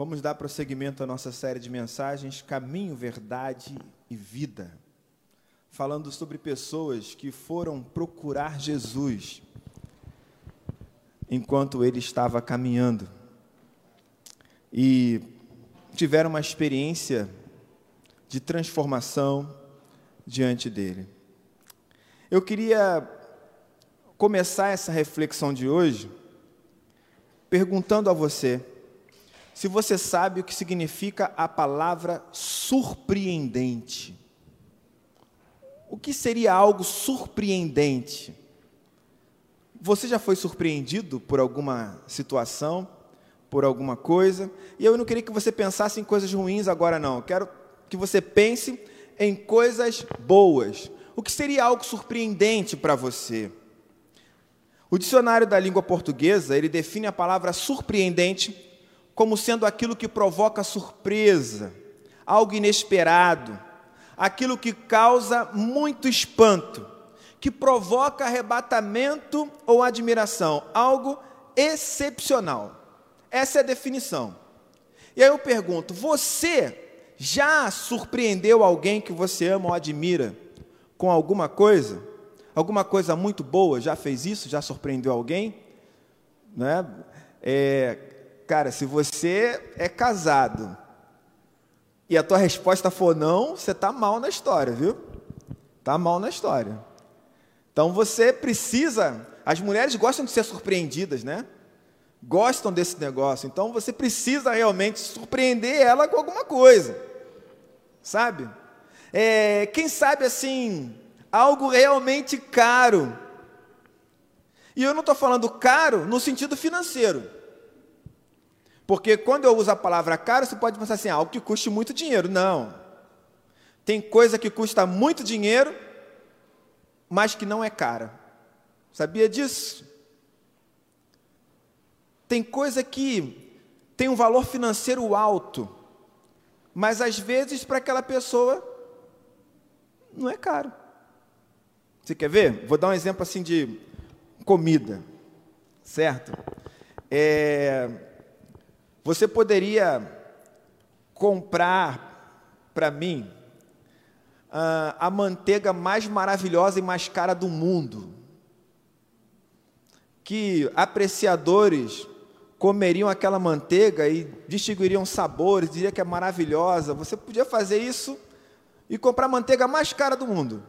Vamos dar prosseguimento à nossa série de mensagens Caminho, Verdade e Vida, falando sobre pessoas que foram procurar Jesus enquanto ele estava caminhando e tiveram uma experiência de transformação diante dele. Eu queria começar essa reflexão de hoje perguntando a você se você sabe o que significa a palavra surpreendente. O que seria algo surpreendente? Você já foi surpreendido por alguma situação, por alguma coisa? E eu não queria que você pensasse em coisas ruins agora, não. Eu quero que você pense em coisas boas. O que seria algo surpreendente para você? O dicionário da língua portuguesa, ele define a palavra surpreendente como sendo aquilo que provoca surpresa, algo inesperado, aquilo que causa muito espanto, que provoca arrebatamento ou admiração, algo excepcional. Essa é a definição. E aí eu pergunto: você já surpreendeu alguém que você ama ou admira com alguma coisa? Alguma coisa muito boa? Já fez isso? Já surpreendeu alguém? Né? É, Cara, se você é casado e a tua resposta for não, você está mal na história, viu? Está mal na história. Então você precisa. As mulheres gostam de ser surpreendidas, né? Gostam desse negócio. Então você precisa realmente surpreender ela com alguma coisa, sabe? É, quem sabe assim, algo realmente caro. E eu não estou falando caro no sentido financeiro. Porque quando eu uso a palavra caro, você pode pensar assim, ah, algo que custe muito dinheiro. Não. Tem coisa que custa muito dinheiro, mas que não é cara. Sabia disso? Tem coisa que tem um valor financeiro alto, mas às vezes para aquela pessoa não é caro. Você quer ver? Vou dar um exemplo assim de comida, certo? É, você poderia comprar para mim uh, a manteiga mais maravilhosa e mais cara do mundo, que apreciadores comeriam aquela manteiga e distinguiriam sabores, diria que é maravilhosa. Você podia fazer isso e comprar a manteiga mais cara do mundo.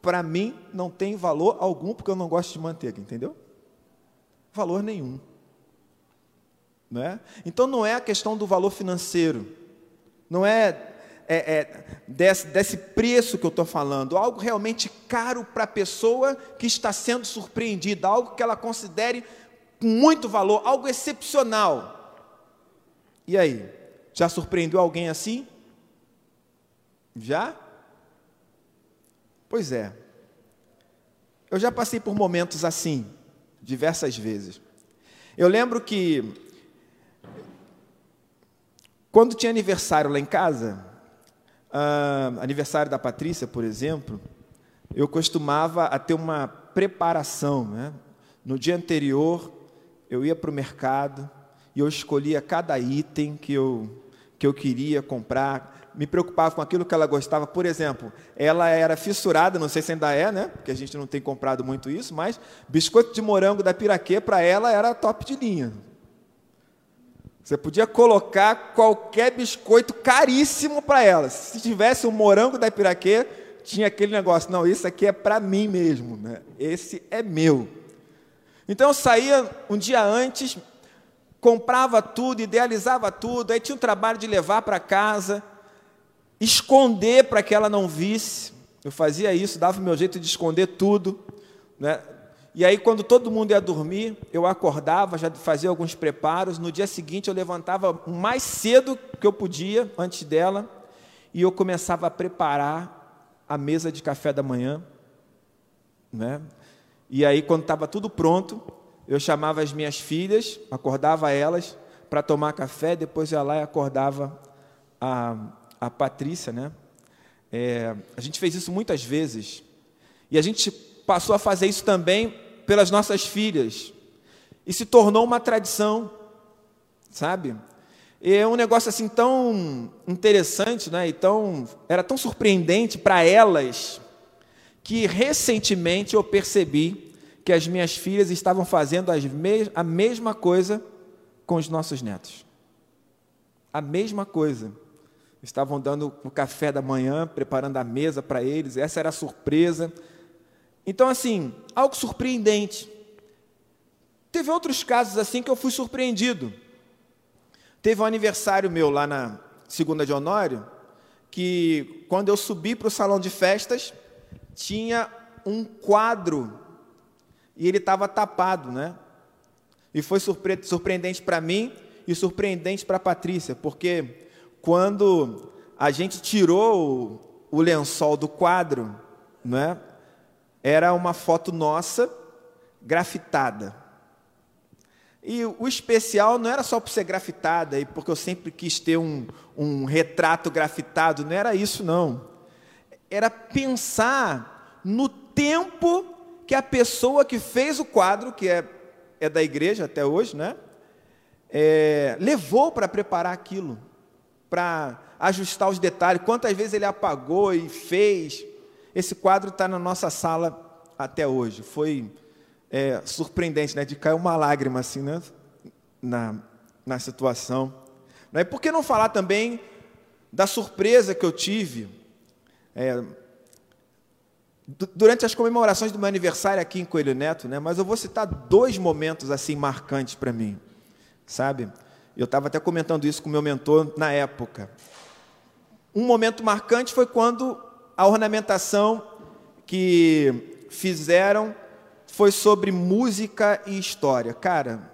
Para mim, não tem valor algum, porque eu não gosto de manteiga, entendeu? Valor nenhum. Não é? Então não é a questão do valor financeiro, não é, é, é desse, desse preço que eu estou falando, algo realmente caro para a pessoa que está sendo surpreendida, algo que ela considere com muito valor, algo excepcional. E aí, já surpreendeu alguém assim? Já? Pois é. Eu já passei por momentos assim, diversas vezes. Eu lembro que quando tinha aniversário lá em casa, uh, aniversário da Patrícia, por exemplo, eu costumava a ter uma preparação. Né? No dia anterior, eu ia para o mercado e eu escolhia cada item que eu, que eu queria comprar, me preocupava com aquilo que ela gostava. Por exemplo, ela era fissurada, não sei se ainda é, né? Porque a gente não tem comprado muito isso, mas biscoito de morango da Piraquê para ela era top de linha. Você podia colocar qualquer biscoito caríssimo para ela. Se tivesse um morango da Piraquê, tinha aquele negócio, não, isso aqui é para mim mesmo, né? esse é meu. Então eu saía um dia antes, comprava tudo, idealizava tudo, aí tinha o trabalho de levar para casa, esconder para que ela não visse. Eu fazia isso, dava o meu jeito de esconder tudo. Né? E aí, quando todo mundo ia dormir, eu acordava, já fazia alguns preparos. No dia seguinte, eu levantava o mais cedo que eu podia, antes dela, e eu começava a preparar a mesa de café da manhã. Né? E aí, quando estava tudo pronto, eu chamava as minhas filhas, acordava elas para tomar café, depois ia lá e acordava a, a Patrícia. Né? É, a gente fez isso muitas vezes. E a gente passou a fazer isso também pelas nossas filhas. E se tornou uma tradição, sabe? E é um negócio assim tão interessante, né? E tão, era tão surpreendente para elas que recentemente eu percebi que as minhas filhas estavam fazendo me a mesma coisa com os nossos netos. A mesma coisa. Estavam dando o café da manhã, preparando a mesa para eles, essa era a surpresa. Então, assim, algo surpreendente. Teve outros casos assim que eu fui surpreendido. Teve um aniversário meu lá na Segunda de Honório, que quando eu subi para o salão de festas, tinha um quadro e ele estava tapado, né? E foi surpre surpreendente para mim e surpreendente para a Patrícia, porque quando a gente tirou o, o lençol do quadro, né? Era uma foto nossa grafitada. E o especial não era só por ser grafitada, e porque eu sempre quis ter um, um retrato grafitado, não era isso, não. Era pensar no tempo que a pessoa que fez o quadro, que é, é da igreja até hoje, né? É, levou para preparar aquilo, para ajustar os detalhes, quantas vezes ele apagou e fez. Esse quadro está na nossa sala até hoje. Foi é, surpreendente, né? De cair uma lágrima assim, né? Na, na situação. Né? Por que não falar também da surpresa que eu tive é, durante as comemorações do meu aniversário aqui em Coelho Neto, né? Mas eu vou citar dois momentos assim marcantes para mim, sabe? Eu estava até comentando isso com meu mentor na época. Um momento marcante foi quando a ornamentação que fizeram foi sobre música e história. Cara,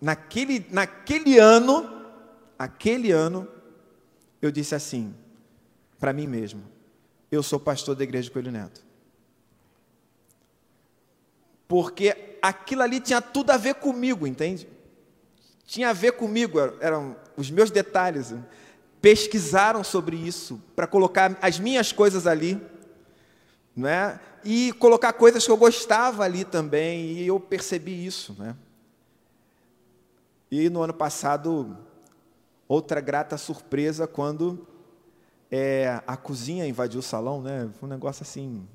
naquele, naquele ano, aquele ano, eu disse assim, para mim mesmo, eu sou pastor da igreja de Coelho Neto. Porque aquilo ali tinha tudo a ver comigo, entende? Tinha a ver comigo, eram os meus detalhes. Pesquisaram sobre isso, para colocar as minhas coisas ali né? e colocar coisas que eu gostava ali também, e eu percebi isso. Né? E no ano passado, outra grata surpresa quando é, a cozinha invadiu o salão, né? Foi um negócio assim.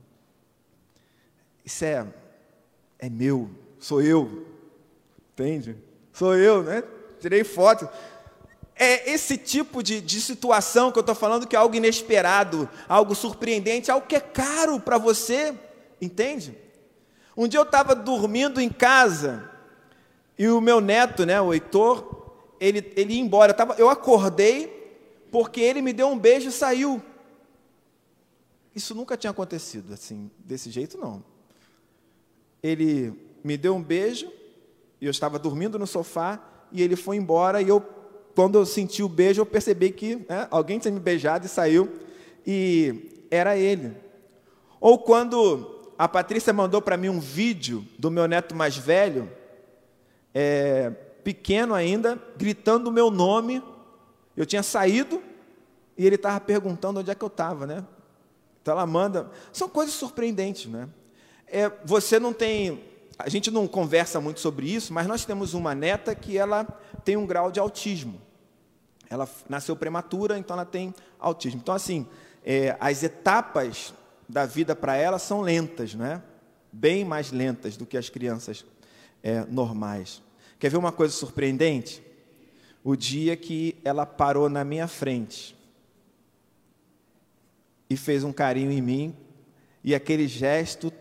Isso é, é meu, sou eu, entende? Sou eu, né? Tirei foto é esse tipo de, de situação que eu estou falando que é algo inesperado, algo surpreendente, algo que é caro para você, entende? Um dia eu estava dormindo em casa e o meu neto, né, o Heitor, ele, ele ia embora. Eu, tava, eu acordei porque ele me deu um beijo e saiu. Isso nunca tinha acontecido assim, desse jeito não. Ele me deu um beijo e eu estava dormindo no sofá e ele foi embora e eu quando eu senti o beijo, eu percebi que né, alguém tinha me beijado e saiu, e era ele. Ou quando a Patrícia mandou para mim um vídeo do meu neto mais velho, é, pequeno ainda, gritando o meu nome. Eu tinha saído e ele estava perguntando onde é que eu estava, né? Então ela manda. São coisas surpreendentes, né? É, você não tem. A gente não conversa muito sobre isso, mas nós temos uma neta que ela tem um grau de autismo. Ela nasceu prematura, então ela tem autismo. Então, assim, é, as etapas da vida para ela são lentas, né? bem mais lentas do que as crianças é, normais. Quer ver uma coisa surpreendente? O dia que ela parou na minha frente e fez um carinho em mim, e aquele gesto,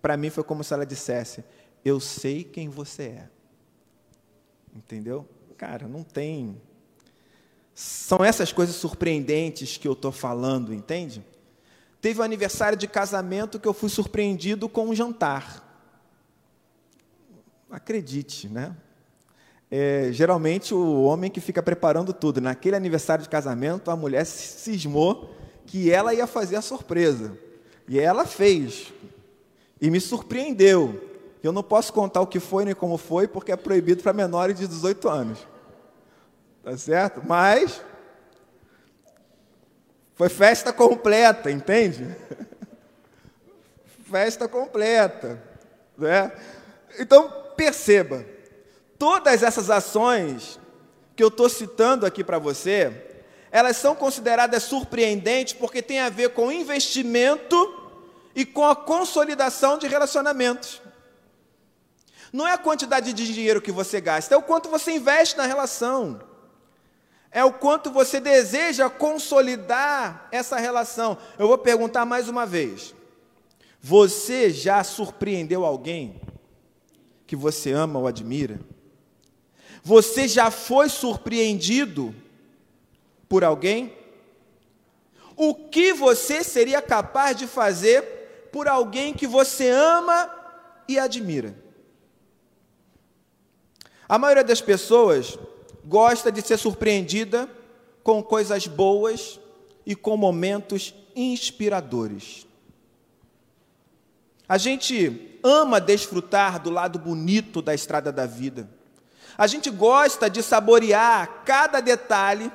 para mim, foi como se ela dissesse: Eu sei quem você é. Entendeu? Cara, não tem. São essas coisas surpreendentes que eu estou falando, entende? Teve um aniversário de casamento que eu fui surpreendido com um jantar. Acredite, né? É, geralmente o homem que fica preparando tudo. Naquele aniversário de casamento, a mulher cismou que ela ia fazer a surpresa. E ela fez. E me surpreendeu. Eu não posso contar o que foi nem como foi, porque é proibido para menores de 18 anos. Tá certo? Mas foi festa completa, entende? festa completa, né? Então perceba, todas essas ações que eu estou citando aqui para você, elas são consideradas surpreendentes porque tem a ver com investimento e com a consolidação de relacionamentos. Não é a quantidade de dinheiro que você gasta, é o quanto você investe na relação. É o quanto você deseja consolidar essa relação. Eu vou perguntar mais uma vez. Você já surpreendeu alguém que você ama ou admira? Você já foi surpreendido por alguém? O que você seria capaz de fazer por alguém que você ama e admira? A maioria das pessoas gosta de ser surpreendida com coisas boas e com momentos inspiradores. A gente ama desfrutar do lado bonito da estrada da vida. A gente gosta de saborear cada detalhe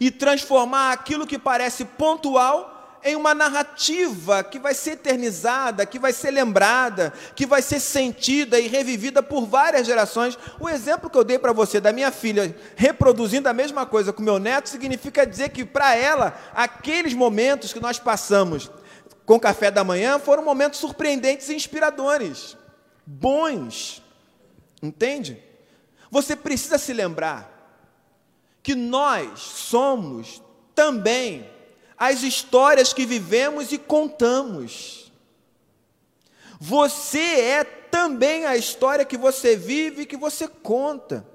e transformar aquilo que parece pontual em uma narrativa que vai ser eternizada, que vai ser lembrada, que vai ser sentida e revivida por várias gerações. O exemplo que eu dei para você da minha filha reproduzindo a mesma coisa com meu neto significa dizer que para ela aqueles momentos que nós passamos com café da manhã foram momentos surpreendentes e inspiradores, bons. Entende? Você precisa se lembrar que nós somos também as histórias que vivemos e contamos. Você é também a história que você vive e que você conta.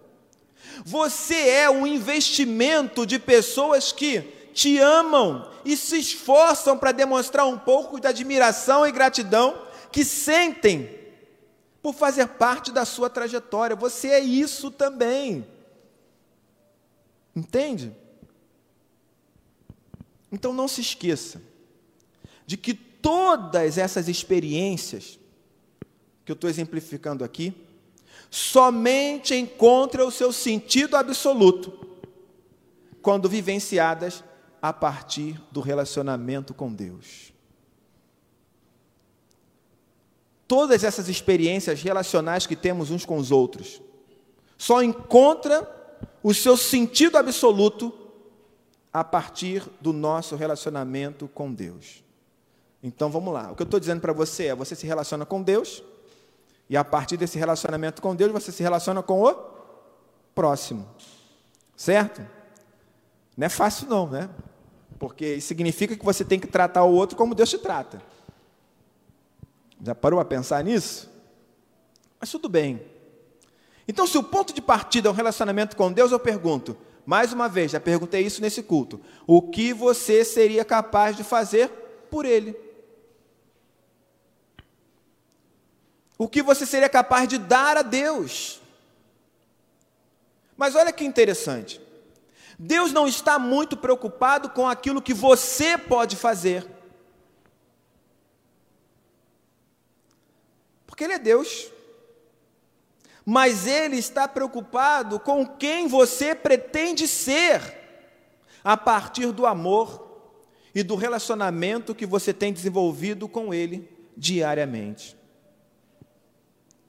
Você é um investimento de pessoas que te amam e se esforçam para demonstrar um pouco de admiração e gratidão que sentem por fazer parte da sua trajetória. Você é isso também. Entende? Então não se esqueça de que todas essas experiências que eu estou exemplificando aqui, somente encontram o seu sentido absoluto quando vivenciadas a partir do relacionamento com Deus. Todas essas experiências relacionais que temos uns com os outros só encontra o seu sentido absoluto a partir do nosso relacionamento com Deus. Então vamos lá. O que eu estou dizendo para você é: você se relaciona com Deus, e a partir desse relacionamento com Deus, você se relaciona com o próximo. Certo? Não é fácil, não, né? Porque significa que você tem que tratar o outro como Deus te trata. Já parou a pensar nisso? Mas tudo bem. Então, se o ponto de partida é um relacionamento com Deus, eu pergunto, mais uma vez, já perguntei isso nesse culto: o que você seria capaz de fazer por Ele? O que você seria capaz de dar a Deus? Mas olha que interessante. Deus não está muito preocupado com aquilo que você pode fazer. Porque Ele é Deus mas ele está preocupado com quem você pretende ser a partir do amor e do relacionamento que você tem desenvolvido com ele diariamente.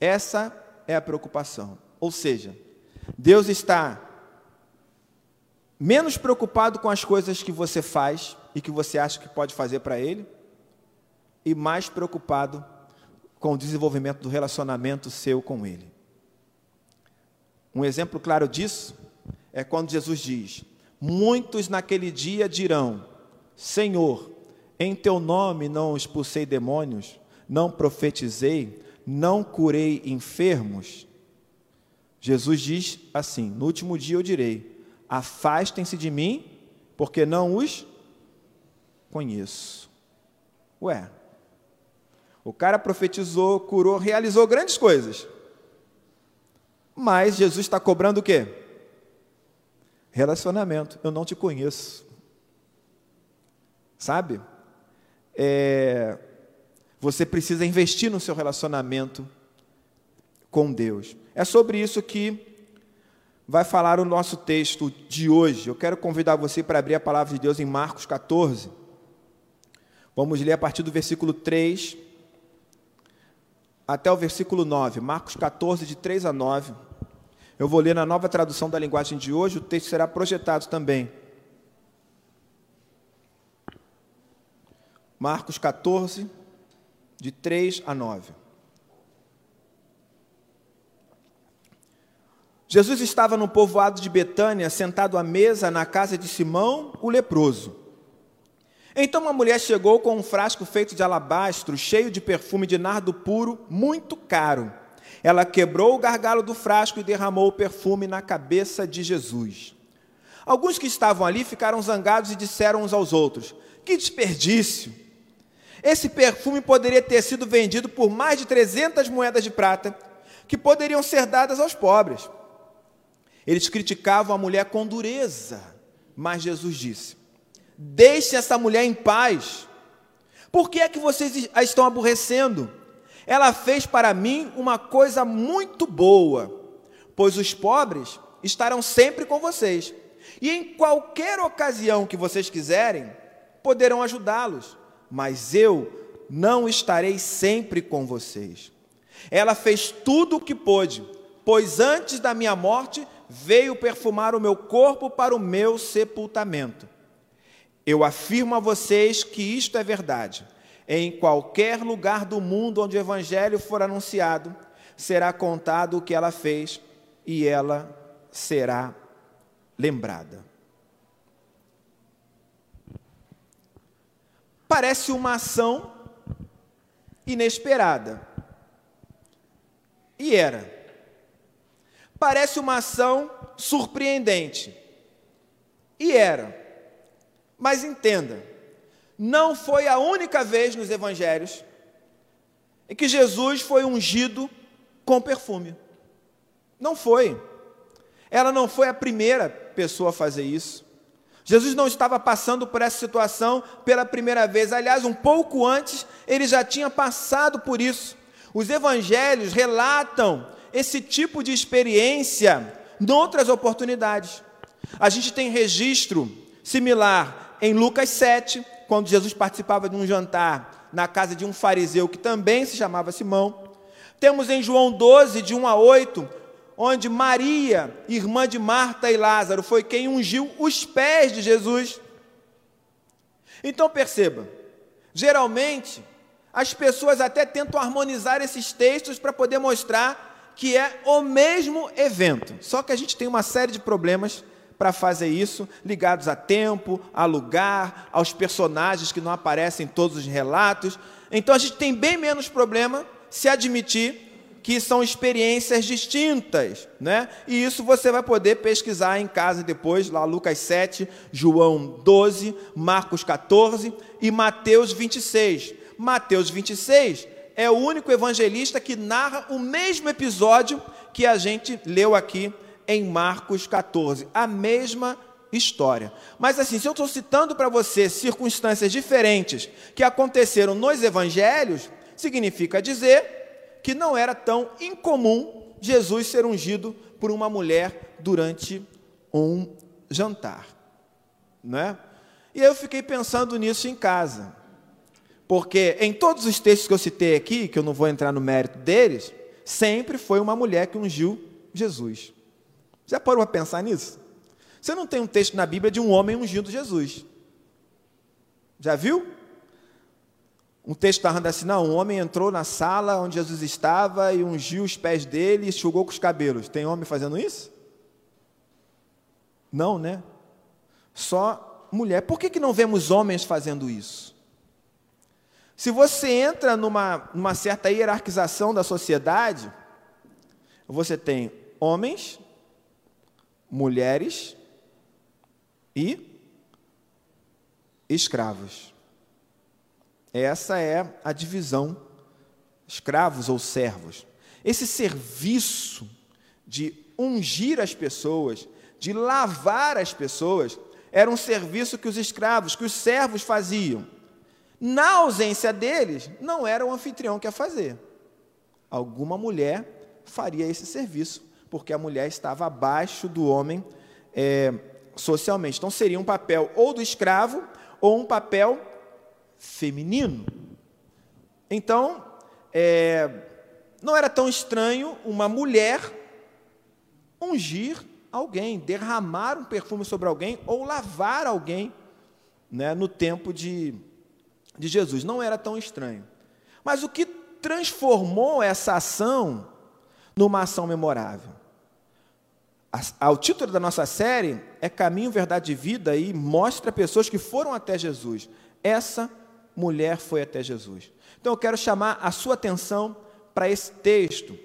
Essa é a preocupação. Ou seja, Deus está menos preocupado com as coisas que você faz e que você acha que pode fazer para Ele, e mais preocupado com o desenvolvimento do relacionamento seu com Ele. Um exemplo claro disso é quando Jesus diz: Muitos naquele dia dirão: Senhor, em teu nome não expulsei demônios, não profetizei, não curei enfermos. Jesus diz assim: No último dia eu direi: Afastem-se de mim, porque não os conheço. Ué, o cara profetizou, curou, realizou grandes coisas. Mas Jesus está cobrando o quê? Relacionamento. Eu não te conheço. Sabe? É, você precisa investir no seu relacionamento com Deus. É sobre isso que vai falar o nosso texto de hoje. Eu quero convidar você para abrir a palavra de Deus em Marcos 14. Vamos ler a partir do versículo 3 até o versículo 9, Marcos 14, de 3 a 9. Eu vou ler na nova tradução da linguagem de hoje, o texto será projetado também. Marcos 14, de 3 a 9. Jesus estava no povoado de Betânia, sentado à mesa na casa de Simão, o leproso. Então uma mulher chegou com um frasco feito de alabastro, cheio de perfume de nardo puro, muito caro. Ela quebrou o gargalo do frasco e derramou o perfume na cabeça de Jesus. Alguns que estavam ali ficaram zangados e disseram uns aos outros: Que desperdício! Esse perfume poderia ter sido vendido por mais de 300 moedas de prata, que poderiam ser dadas aos pobres. Eles criticavam a mulher com dureza, mas Jesus disse: Deixe essa mulher em paz. Por que é que vocês a estão aborrecendo? Ela fez para mim uma coisa muito boa, pois os pobres estarão sempre com vocês, e em qualquer ocasião que vocês quiserem, poderão ajudá-los, mas eu não estarei sempre com vocês. Ela fez tudo o que pôde, pois antes da minha morte veio perfumar o meu corpo para o meu sepultamento. Eu afirmo a vocês que isto é verdade. Em qualquer lugar do mundo onde o evangelho for anunciado, será contado o que ela fez e ela será lembrada. Parece uma ação inesperada. E era. Parece uma ação surpreendente. E era. Mas entenda, não foi a única vez nos evangelhos em que Jesus foi ungido com perfume. Não foi. Ela não foi a primeira pessoa a fazer isso. Jesus não estava passando por essa situação pela primeira vez. Aliás, um pouco antes, ele já tinha passado por isso. Os evangelhos relatam esse tipo de experiência em outras oportunidades. A gente tem registro similar em Lucas 7, quando Jesus participava de um jantar na casa de um fariseu que também se chamava Simão. Temos em João 12, de 1 a 8, onde Maria, irmã de Marta e Lázaro, foi quem ungiu os pés de Jesus. Então perceba, geralmente as pessoas até tentam harmonizar esses textos para poder mostrar que é o mesmo evento. Só que a gente tem uma série de problemas para fazer isso, ligados a tempo, a lugar, aos personagens que não aparecem em todos os relatos. Então a gente tem bem menos problema se admitir que são experiências distintas, né? E isso você vai poder pesquisar em casa depois, lá Lucas 7, João 12, Marcos 14 e Mateus 26. Mateus 26 é o único evangelista que narra o mesmo episódio que a gente leu aqui em Marcos 14. A mesma história. Mas assim, se eu estou citando para você circunstâncias diferentes que aconteceram nos evangelhos, significa dizer que não era tão incomum Jesus ser ungido por uma mulher durante um jantar, não é? E eu fiquei pensando nisso em casa. Porque em todos os textos que eu citei aqui, que eu não vou entrar no mérito deles, sempre foi uma mulher que ungiu Jesus. Já parou para pensar nisso? Você não tem um texto na Bíblia de um homem ungindo Jesus. Já viu? Um texto narrando assim, não, um homem entrou na sala onde Jesus estava e ungiu os pés dele e enxugou com os cabelos. Tem homem fazendo isso? Não, né? Só mulher. Por que, que não vemos homens fazendo isso? Se você entra numa, numa certa hierarquização da sociedade, você tem homens mulheres e escravos. Essa é a divisão, escravos ou servos. Esse serviço de ungir as pessoas, de lavar as pessoas, era um serviço que os escravos, que os servos faziam. Na ausência deles, não era o anfitrião que ia fazer. Alguma mulher faria esse serviço porque a mulher estava abaixo do homem é, socialmente. Então seria um papel ou do escravo ou um papel feminino. Então, é, não era tão estranho uma mulher ungir alguém, derramar um perfume sobre alguém ou lavar alguém né, no tempo de, de Jesus. Não era tão estranho. Mas o que transformou essa ação numa ação memorável? O título da nossa série é Caminho, Verdade e Vida e mostra pessoas que foram até Jesus. Essa mulher foi até Jesus. Então eu quero chamar a sua atenção para esse texto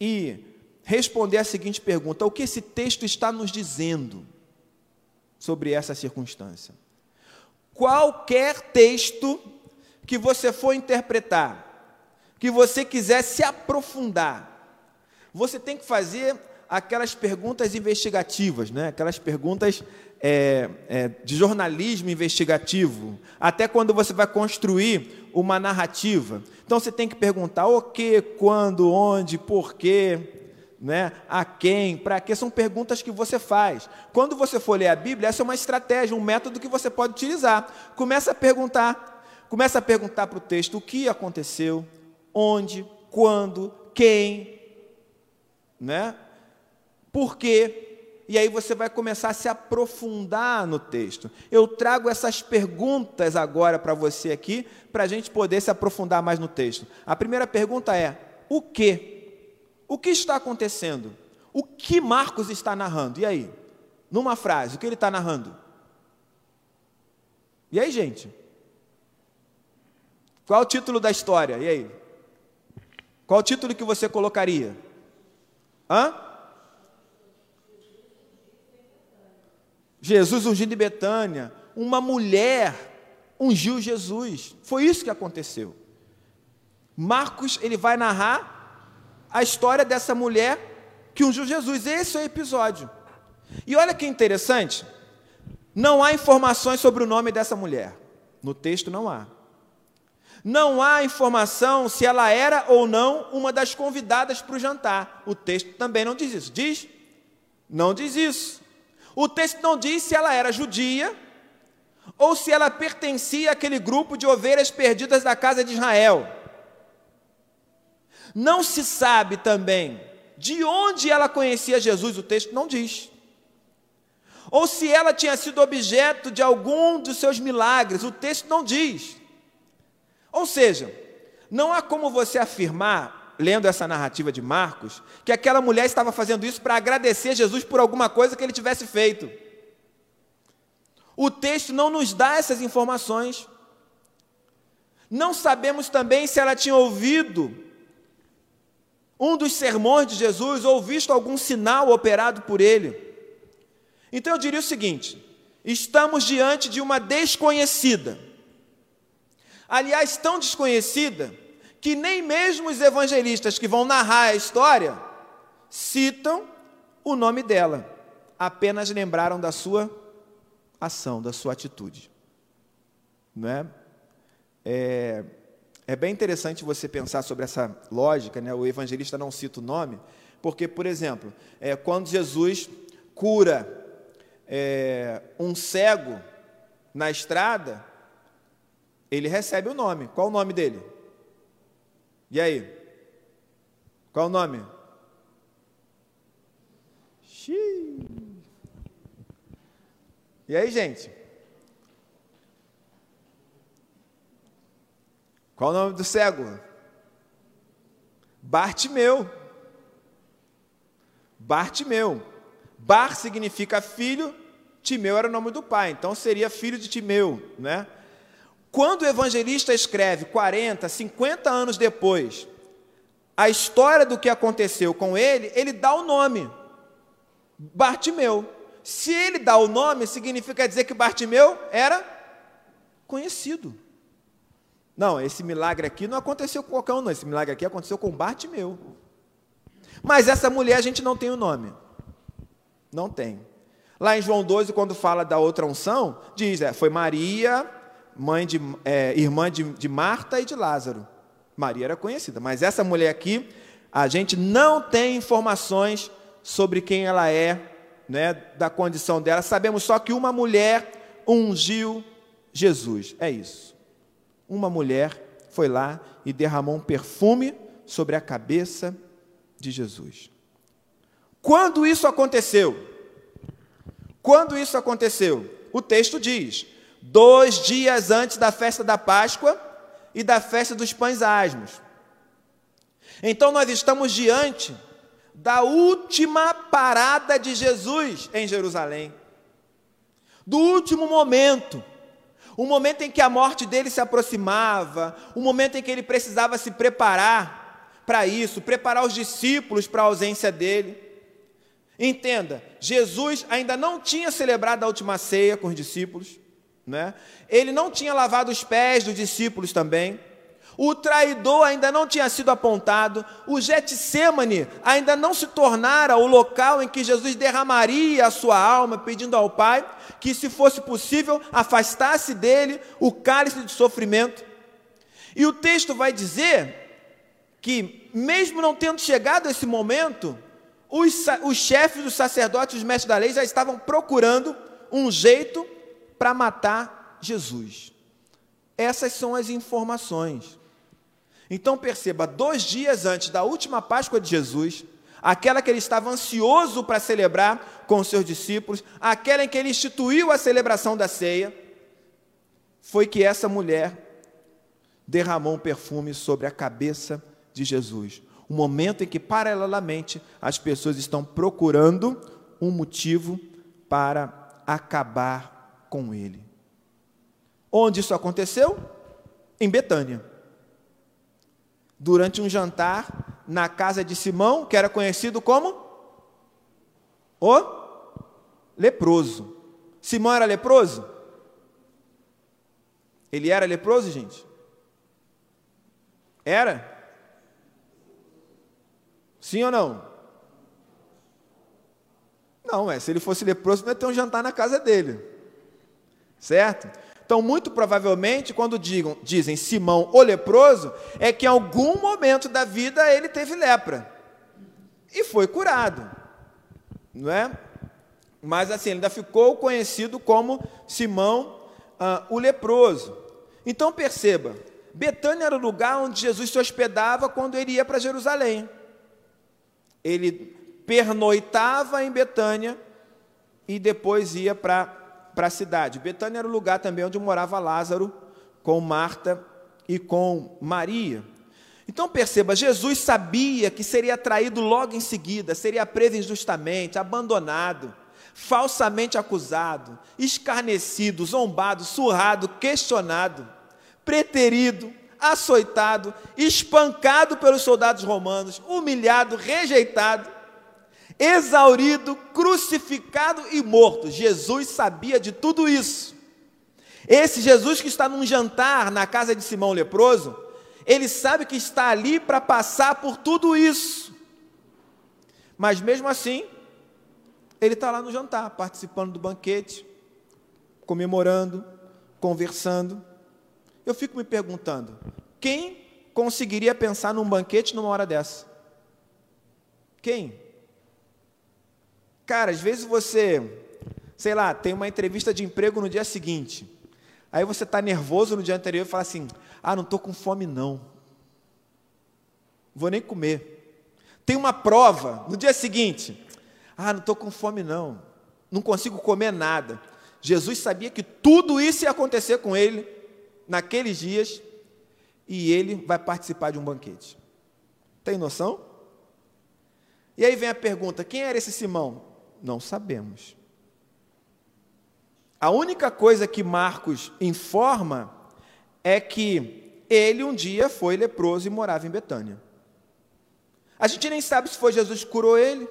e responder a seguinte pergunta: o que esse texto está nos dizendo sobre essa circunstância? Qualquer texto que você for interpretar, que você quiser se aprofundar, você tem que fazer aquelas perguntas investigativas, né? aquelas perguntas é, é, de jornalismo investigativo, até quando você vai construir uma narrativa. Então você tem que perguntar o que, quando, onde, por quê, né? a quem, para quê, são perguntas que você faz. Quando você for ler a Bíblia, essa é uma estratégia, um método que você pode utilizar. Começa a perguntar, começa a perguntar para o texto o que aconteceu, onde, quando, quem, né? Por quê? E aí você vai começar a se aprofundar no texto. Eu trago essas perguntas agora para você aqui, para a gente poder se aprofundar mais no texto. A primeira pergunta é: o que? O que está acontecendo? O que Marcos está narrando? E aí? Numa frase, o que ele está narrando? E aí, gente? Qual é o título da história? E aí? Qual o título que você colocaria? Hã? Jesus ungindo em Betânia, uma mulher ungiu Jesus. Foi isso que aconteceu. Marcos, ele vai narrar a história dessa mulher que ungiu Jesus. Esse é o episódio. E olha que interessante, não há informações sobre o nome dessa mulher. No texto não há. Não há informação se ela era ou não uma das convidadas para o jantar. O texto também não diz isso. Diz? Não diz isso. O texto não diz se ela era judia ou se ela pertencia àquele grupo de ovelhas perdidas da casa de Israel. Não se sabe também de onde ela conhecia Jesus, o texto não diz. Ou se ela tinha sido objeto de algum dos seus milagres, o texto não diz. Ou seja, não há como você afirmar lendo essa narrativa de Marcos, que aquela mulher estava fazendo isso para agradecer Jesus por alguma coisa que ele tivesse feito. O texto não nos dá essas informações. Não sabemos também se ela tinha ouvido um dos sermões de Jesus ou visto algum sinal operado por ele. Então eu diria o seguinte: estamos diante de uma desconhecida. Aliás, tão desconhecida que nem mesmo os evangelistas que vão narrar a história citam o nome dela, apenas lembraram da sua ação, da sua atitude. Não é? É, é bem interessante você pensar sobre essa lógica, né? o evangelista não cita o nome, porque, por exemplo, é, quando Jesus cura é, um cego na estrada, ele recebe o nome. Qual o nome dele? E aí? Qual o nome? Xiii. E aí, gente? Qual o nome do cego? Bartimeu. Bartimeu. Bar significa filho, Timeu era o nome do pai, então seria filho de Timeu, né? Quando o evangelista escreve 40, 50 anos depois, a história do que aconteceu com ele, ele dá o nome: Bartimeu. Se ele dá o nome, significa dizer que Bartimeu era conhecido. Não, esse milagre aqui não aconteceu com qualquer um, não. Esse milagre aqui aconteceu com Bartimeu. Mas essa mulher a gente não tem o nome. Não tem. Lá em João 12, quando fala da outra unção, diz: é, foi Maria, mãe de, é, irmã de, de Marta e de Lázaro. Maria era conhecida, mas essa mulher aqui, a gente não tem informações sobre quem ela é, né, da condição dela. Sabemos só que uma mulher ungiu Jesus. É isso. Uma mulher foi lá e derramou um perfume sobre a cabeça de Jesus. Quando isso aconteceu? Quando isso aconteceu? O texto diz: dois dias antes da festa da Páscoa e da festa dos pães asmos. Então nós estamos diante da última parada de Jesus em Jerusalém, do último momento, o momento em que a morte dele se aproximava, o momento em que ele precisava se preparar para isso, preparar os discípulos para a ausência dele. Entenda, Jesus ainda não tinha celebrado a última ceia com os discípulos, né? ele não tinha lavado os pés dos discípulos também, o traidor ainda não tinha sido apontado, o Getsemane ainda não se tornara o local em que Jesus derramaria a sua alma, pedindo ao Pai que, se fosse possível, afastasse dele o cálice de sofrimento. E o texto vai dizer que, mesmo não tendo chegado esse momento, os, os chefes dos sacerdotes, os mestres da lei, já estavam procurando um jeito para matar Jesus. Essas são as informações. Então perceba, dois dias antes da última Páscoa de Jesus, aquela que ele estava ansioso para celebrar com os seus discípulos, aquela em que ele instituiu a celebração da ceia, foi que essa mulher derramou um perfume sobre a cabeça de Jesus o momento em que, paralelamente, as pessoas estão procurando um motivo para acabar com ele. Onde isso aconteceu? Em Betânia. Durante um jantar na casa de Simão, que era conhecido como o leproso. Simão era leproso? Ele era leproso, gente? Era? Sim ou não? Não, é. Se ele fosse leproso, não ia ter um jantar na casa dele. Certo? Então, muito provavelmente, quando digam, dizem Simão o leproso, é que em algum momento da vida ele teve lepra. E foi curado. Não é? Mas assim, ele ainda ficou conhecido como Simão ah, o leproso. Então perceba, Betânia era o lugar onde Jesus se hospedava quando ele ia para Jerusalém ele pernoitava em Betânia e depois ia para a cidade. Betânia era o lugar também onde morava Lázaro com Marta e com Maria. Então perceba, Jesus sabia que seria traído logo em seguida, seria preso injustamente, abandonado, falsamente acusado, escarnecido, zombado, surrado, questionado, preterido, açoitado, espancado pelos soldados romanos, humilhado, rejeitado, exaurido, crucificado e morto. Jesus sabia de tudo isso. Esse Jesus que está num jantar na casa de Simão leproso, ele sabe que está ali para passar por tudo isso. Mas mesmo assim, ele está lá no jantar, participando do banquete, comemorando, conversando. Eu fico me perguntando: quem conseguiria pensar num banquete numa hora dessa? Quem? Cara, às vezes você, sei lá, tem uma entrevista de emprego no dia seguinte. Aí você está nervoso no dia anterior e fala assim: ah, não estou com fome não. Vou nem comer. Tem uma prova no dia seguinte. Ah, não estou com fome não. Não consigo comer nada. Jesus sabia que tudo isso ia acontecer com ele naqueles dias e ele vai participar de um banquete. Tem noção? E aí vem a pergunta: quem era esse Simão? Não sabemos. A única coisa que Marcos informa é que ele um dia foi leproso e morava em Betânia. A gente nem sabe se foi Jesus que curou ele.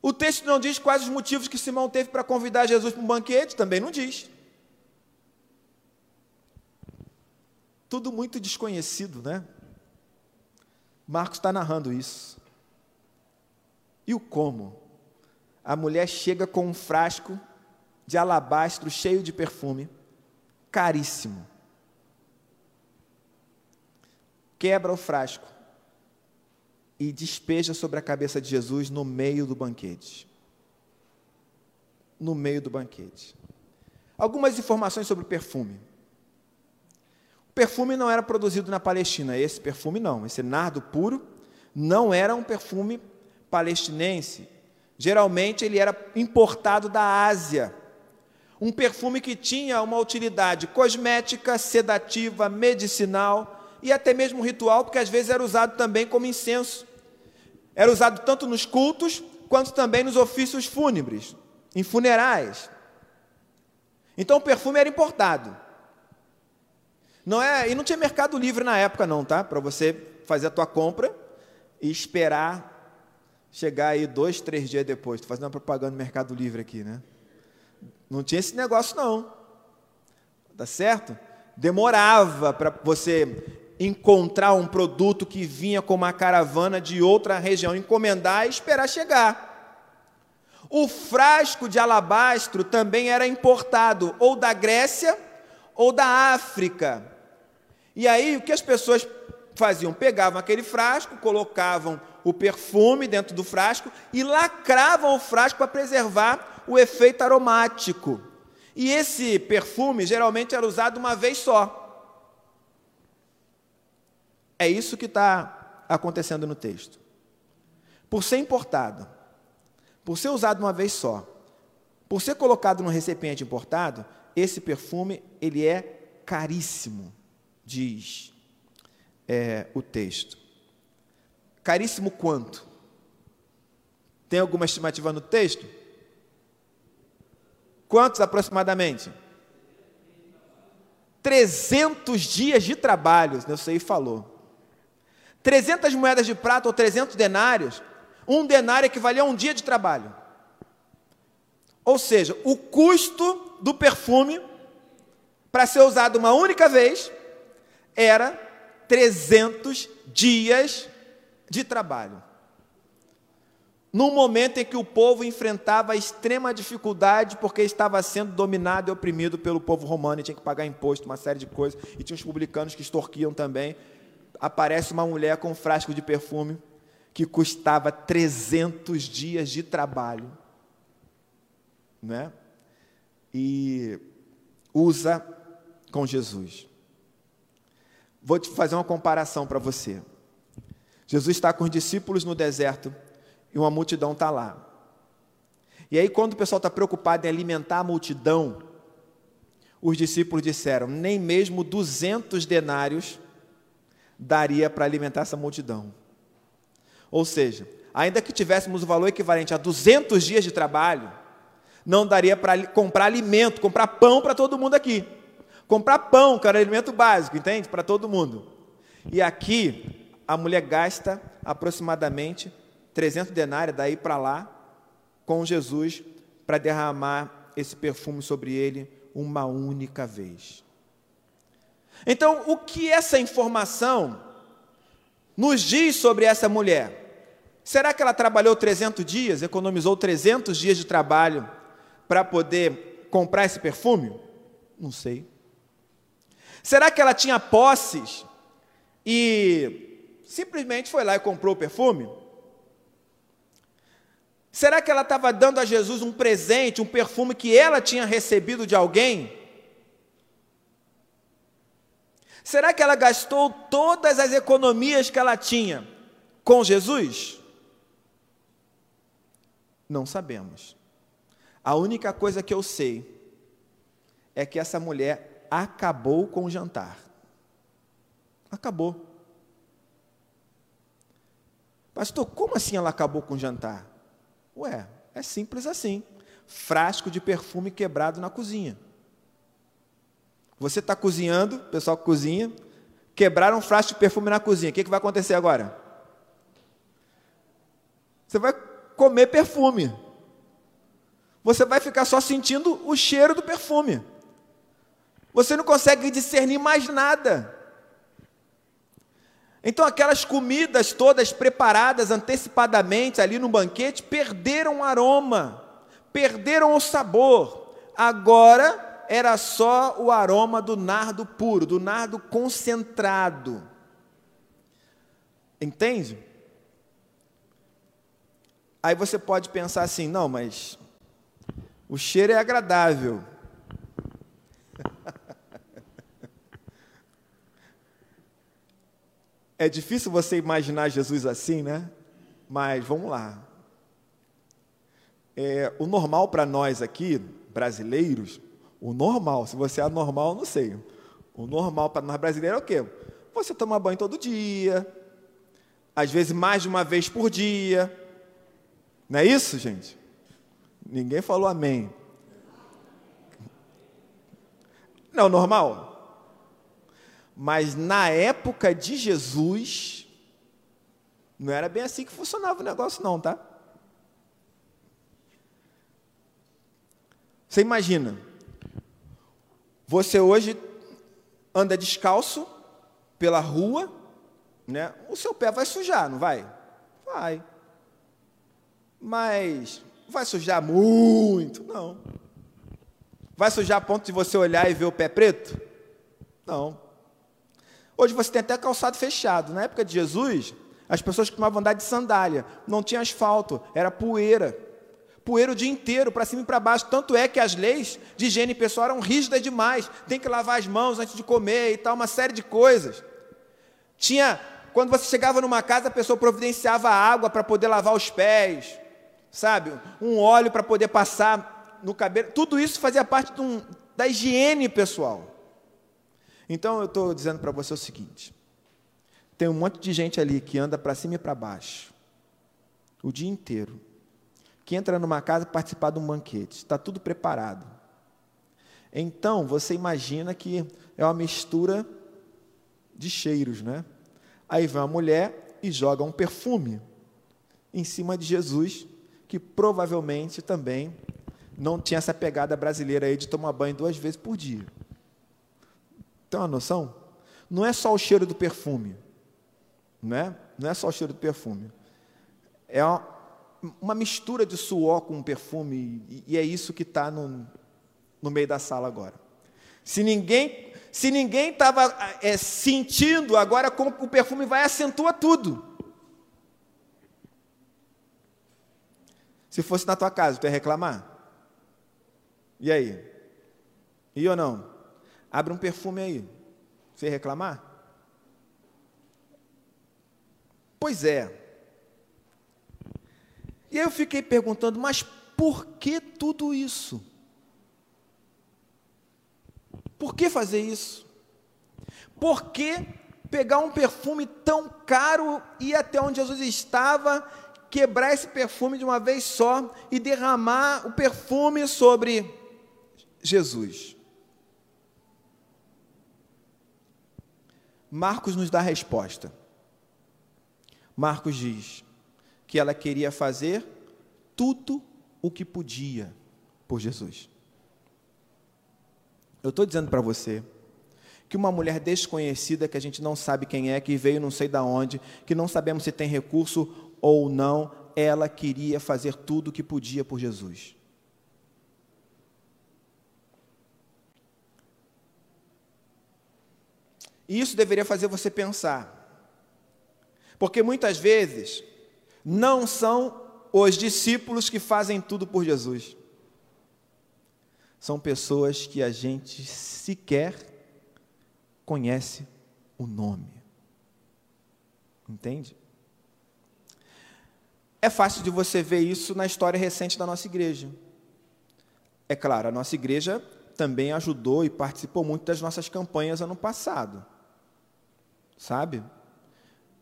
O texto não diz quais os motivos que Simão teve para convidar Jesus para um banquete, também não diz. Tudo muito desconhecido, né? Marcos está narrando isso. E o como? A mulher chega com um frasco de alabastro cheio de perfume, caríssimo. Quebra o frasco e despeja sobre a cabeça de Jesus no meio do banquete. No meio do banquete. Algumas informações sobre o perfume perfume não era produzido na Palestina, esse perfume não, esse nardo puro não era um perfume palestinense, geralmente ele era importado da Ásia. Um perfume que tinha uma utilidade cosmética, sedativa, medicinal e até mesmo ritual, porque às vezes era usado também como incenso. Era usado tanto nos cultos quanto também nos ofícios fúnebres, em funerais. Então o perfume era importado. Não é, e não tinha mercado livre na época não, tá? Para você fazer a tua compra e esperar chegar aí dois, três dias depois. Estou fazendo uma propaganda no Mercado Livre aqui, né? Não tinha esse negócio não. Tá certo? Demorava para você encontrar um produto que vinha com uma caravana de outra região, encomendar e esperar chegar. O frasco de alabastro também era importado ou da Grécia ou da África. E aí o que as pessoas faziam? Pegavam aquele frasco, colocavam o perfume dentro do frasco e lacravam o frasco para preservar o efeito aromático. E esse perfume geralmente era usado uma vez só. É isso que está acontecendo no texto. Por ser importado, por ser usado uma vez só, por ser colocado num recipiente importado, esse perfume ele é caríssimo, diz é, o texto. Caríssimo quanto? Tem alguma estimativa no texto? Quantos aproximadamente? 300 dias de trabalho, eu sei falou. 300 moedas de prata ou 300 denários, um denário equivalia a um dia de trabalho. Ou seja, o custo do perfume para ser usado uma única vez era 300 dias de trabalho. Num momento em que o povo enfrentava extrema dificuldade porque estava sendo dominado e oprimido pelo povo romano e tinha que pagar imposto, uma série de coisas, e tinha os publicanos que extorquiam também. Aparece uma mulher com um frasco de perfume que custava 300 dias de trabalho, né? E usa com Jesus. Vou te fazer uma comparação para você. Jesus está com os discípulos no deserto e uma multidão está lá. E aí, quando o pessoal está preocupado em alimentar a multidão, os discípulos disseram: nem mesmo 200 denários daria para alimentar essa multidão. Ou seja, ainda que tivéssemos o valor equivalente a 200 dias de trabalho, não daria para comprar alimento, comprar pão para todo mundo aqui. Comprar pão, que era alimento básico, entende? Para todo mundo. E aqui, a mulher gasta aproximadamente 300 denários daí para lá com Jesus para derramar esse perfume sobre ele uma única vez. Então, o que essa informação nos diz sobre essa mulher? Será que ela trabalhou 300 dias, economizou 300 dias de trabalho para poder comprar esse perfume? Não sei. Será que ela tinha posses e simplesmente foi lá e comprou o perfume? Será que ela estava dando a Jesus um presente, um perfume que ela tinha recebido de alguém? Será que ela gastou todas as economias que ela tinha com Jesus? Não sabemos. A única coisa que eu sei é que essa mulher acabou com o jantar. Acabou. Pastor, como assim ela acabou com o jantar? Ué, é simples assim. Frasco de perfume quebrado na cozinha. Você está cozinhando, pessoal que cozinha, quebraram um frasco de perfume na cozinha. O que, que vai acontecer agora? Você vai comer perfume. Você vai ficar só sentindo o cheiro do perfume. Você não consegue discernir mais nada. Então, aquelas comidas todas preparadas antecipadamente ali no banquete perderam o aroma, perderam o sabor. Agora era só o aroma do nardo puro, do nardo concentrado. Entende? Aí você pode pensar assim: não, mas o cheiro é agradável. É difícil você imaginar Jesus assim, né? Mas vamos lá. É, o normal para nós aqui, brasileiros, o normal, se você é anormal, não sei. O normal para nós brasileiros é o quê? Você toma banho todo dia, às vezes mais de uma vez por dia. Não é isso, gente? Ninguém falou amém. Não, normal. Mas na época de Jesus, não era bem assim que funcionava o negócio, não, tá? Você imagina, você hoje anda descalço pela rua, né? O seu pé vai sujar, não vai? Vai. Mas vai sujar muito? Não. Vai sujar a ponto de você olhar e ver o pé preto? Não. Hoje você tem até calçado fechado. Na época de Jesus, as pessoas costumavam andar de sandália. Não tinha asfalto, era poeira. Poeira o dia inteiro, para cima e para baixo. Tanto é que as leis de higiene pessoal eram rígidas demais. Tem que lavar as mãos antes de comer e tal, uma série de coisas. Tinha, quando você chegava numa casa, a pessoa providenciava água para poder lavar os pés, sabe? Um óleo para poder passar no cabelo, tudo isso fazia parte um, da higiene pessoal. Então eu estou dizendo para você o seguinte: tem um monte de gente ali que anda para cima e para baixo, o dia inteiro, que entra numa casa participar de um banquete, está tudo preparado. Então você imagina que é uma mistura de cheiros, né? Aí vem uma mulher e joga um perfume em cima de Jesus, que provavelmente também não tinha essa pegada brasileira aí de tomar banho duas vezes por dia. Tem uma noção? Não é só o cheiro do perfume, não é? Não é só o cheiro do perfume. É uma, mistura de suor com perfume e, é isso que está no, no meio da sala agora. Se ninguém se ninguém estava é, sentindo, agora o perfume vai acentua tudo. Se fosse na tua casa, tu ia reclamar? E aí? E ou não? Abre um perfume aí. Você reclamar? Pois é. E aí eu fiquei perguntando, mas por que tudo isso? Por que fazer isso? Por que pegar um perfume tão caro e até onde Jesus estava, quebrar esse perfume de uma vez só e derramar o perfume sobre Jesus. Marcos nos dá a resposta. Marcos diz que ela queria fazer tudo o que podia por Jesus. Eu estou dizendo para você que uma mulher desconhecida, que a gente não sabe quem é, que veio não sei da onde, que não sabemos se tem recurso ou não, ela queria fazer tudo o que podia por Jesus. E isso deveria fazer você pensar. Porque muitas vezes não são os discípulos que fazem tudo por Jesus. São pessoas que a gente sequer conhece o nome. Entende? É fácil de você ver isso na história recente da nossa igreja. É claro, a nossa igreja também ajudou e participou muito das nossas campanhas ano passado sabe?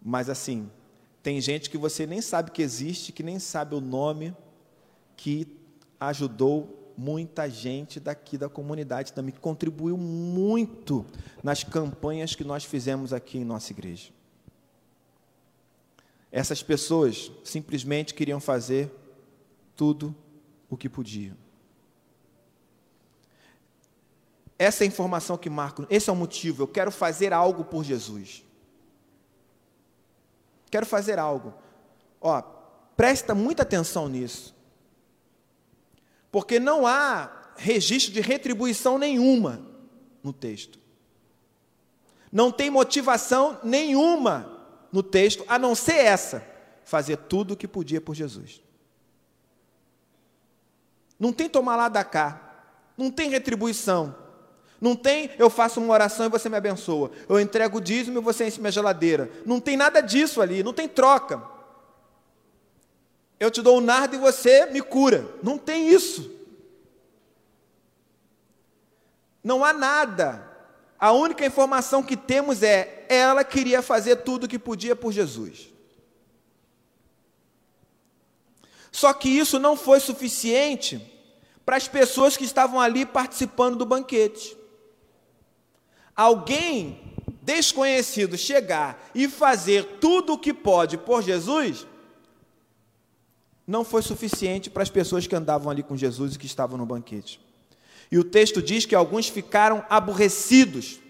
Mas assim, tem gente que você nem sabe que existe, que nem sabe o nome, que ajudou muita gente daqui da comunidade também, que contribuiu muito nas campanhas que nós fizemos aqui em nossa igreja. Essas pessoas simplesmente queriam fazer tudo o que podiam. Essa é a informação que Marcos, esse é o motivo, eu quero fazer algo por Jesus. Quero fazer algo. Ó, presta muita atenção nisso. Porque não há registro de retribuição nenhuma no texto. Não tem motivação nenhuma no texto, a não ser essa: fazer tudo o que podia por Jesus. Não tem tomar lá da cá, não tem retribuição. Não tem eu faço uma oração e você me abençoa. Eu entrego o dízimo e você enche minha geladeira. Não tem nada disso ali, não tem troca. eu te dou um nardo e você me cura. Não tem isso. Não há nada. A única informação que temos é: ela queria fazer tudo o que podia por Jesus. Só que isso não foi suficiente para as pessoas que estavam ali participando do banquete. Alguém desconhecido chegar e fazer tudo o que pode por Jesus, não foi suficiente para as pessoas que andavam ali com Jesus e que estavam no banquete. E o texto diz que alguns ficaram aborrecidos,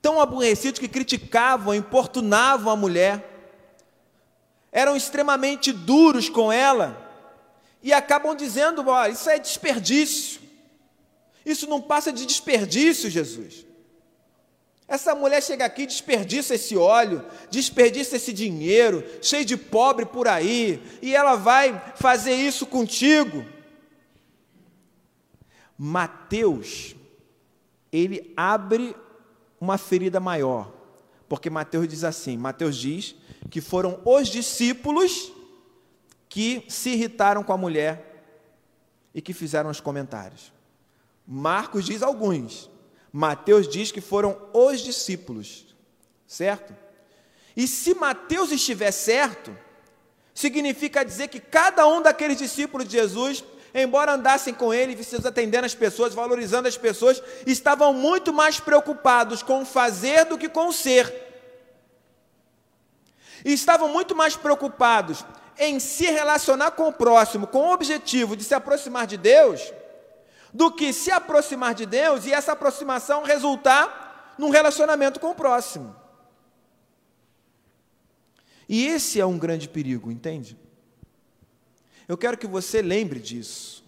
tão aborrecidos que criticavam, importunavam a mulher, eram extremamente duros com ela, e acabam dizendo: oh, isso é desperdício, isso não passa de desperdício, Jesus. Essa mulher chega aqui, desperdiça esse óleo, desperdiça esse dinheiro, cheio de pobre por aí, e ela vai fazer isso contigo. Mateus, ele abre uma ferida maior, porque Mateus diz assim: Mateus diz que foram os discípulos que se irritaram com a mulher e que fizeram os comentários. Marcos diz alguns, Mateus diz que foram os discípulos, certo? E se Mateus estiver certo, significa dizer que cada um daqueles discípulos de Jesus, embora andassem com ele, atendendo as pessoas, valorizando as pessoas, estavam muito mais preocupados com o fazer do que com o ser. E estavam muito mais preocupados em se relacionar com o próximo, com o objetivo de se aproximar de Deus, do que se aproximar de Deus e essa aproximação resultar num relacionamento com o próximo. E esse é um grande perigo, entende? Eu quero que você lembre disso.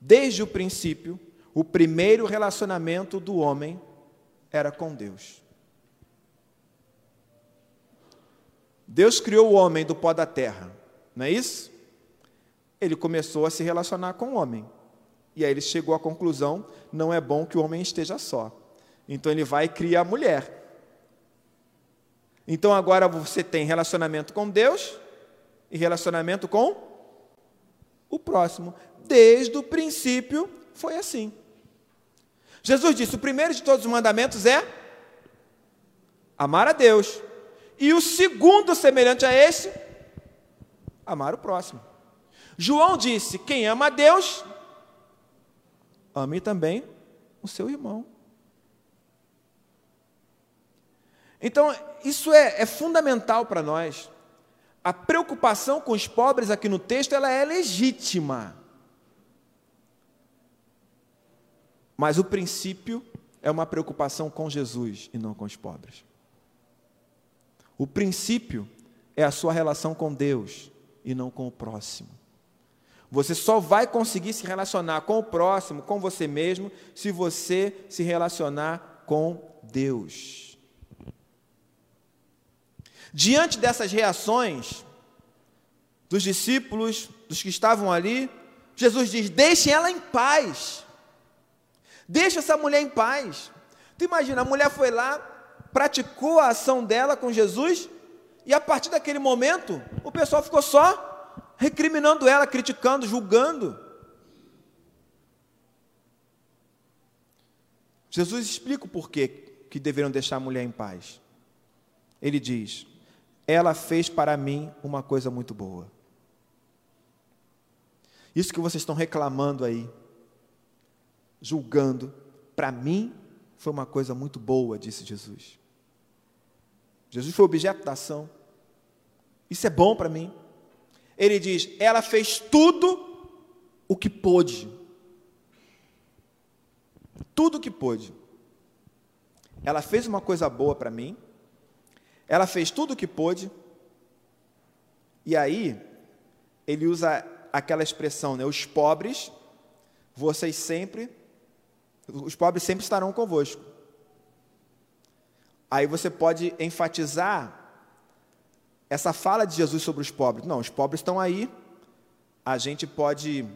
Desde o princípio, o primeiro relacionamento do homem era com Deus. Deus criou o homem do pó da terra, não é isso? Ele começou a se relacionar com o homem. E aí ele chegou à conclusão: não é bom que o homem esteja só. Então ele vai e cria a mulher. Então agora você tem relacionamento com Deus e relacionamento com o próximo. Desde o princípio foi assim. Jesus disse: o primeiro de todos os mandamentos é amar a Deus. E o segundo, semelhante a esse, amar o próximo. João disse: quem ama a Deus, ame também o seu irmão. Então, isso é, é fundamental para nós. A preocupação com os pobres aqui no texto ela é legítima. Mas o princípio é uma preocupação com Jesus e não com os pobres. O princípio é a sua relação com Deus e não com o próximo. Você só vai conseguir se relacionar com o próximo, com você mesmo, se você se relacionar com Deus. Diante dessas reações dos discípulos, dos que estavam ali, Jesus diz: Deixe ela em paz. Deixe essa mulher em paz. Tu imagina, a mulher foi lá, praticou a ação dela com Jesus, e a partir daquele momento, o pessoal ficou só recriminando ela, criticando, julgando. Jesus explica o porquê que deveriam deixar a mulher em paz. Ele diz: Ela fez para mim uma coisa muito boa. Isso que vocês estão reclamando aí, julgando, para mim foi uma coisa muito boa, disse Jesus. Jesus foi objeto da ação. Isso é bom para mim ele diz: ela fez tudo o que pôde. Tudo o que pôde. Ela fez uma coisa boa para mim, ela fez tudo o que pôde, e aí, ele usa aquela expressão, né? Os pobres, vocês sempre, os pobres sempre estarão convosco. Aí você pode enfatizar essa fala de Jesus sobre os pobres. Não, os pobres estão aí, a gente pode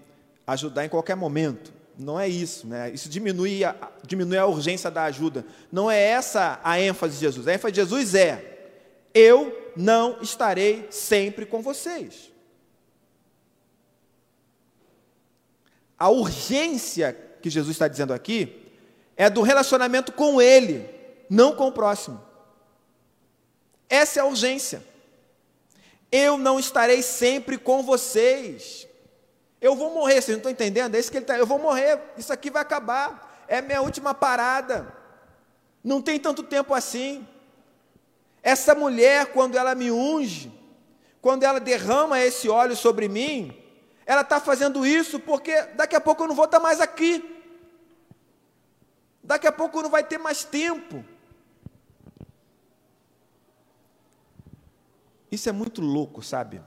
ajudar em qualquer momento. Não é isso, né? Isso diminui a, diminui a urgência da ajuda. Não é essa a ênfase de Jesus. A ênfase de Jesus é: eu não estarei sempre com vocês. a urgência que Jesus está dizendo aqui é do relacionamento com Ele, não com o próximo. Essa é a urgência. Eu não estarei sempre com vocês. Eu vou morrer, vocês não estão entendendo? É isso que ele está. Eu vou morrer, isso aqui vai acabar. É minha última parada. Não tem tanto tempo assim. Essa mulher, quando ela me unge, quando ela derrama esse óleo sobre mim, ela está fazendo isso porque daqui a pouco eu não vou estar mais aqui. Daqui a pouco não vai ter mais tempo. Isso é muito louco, sabe?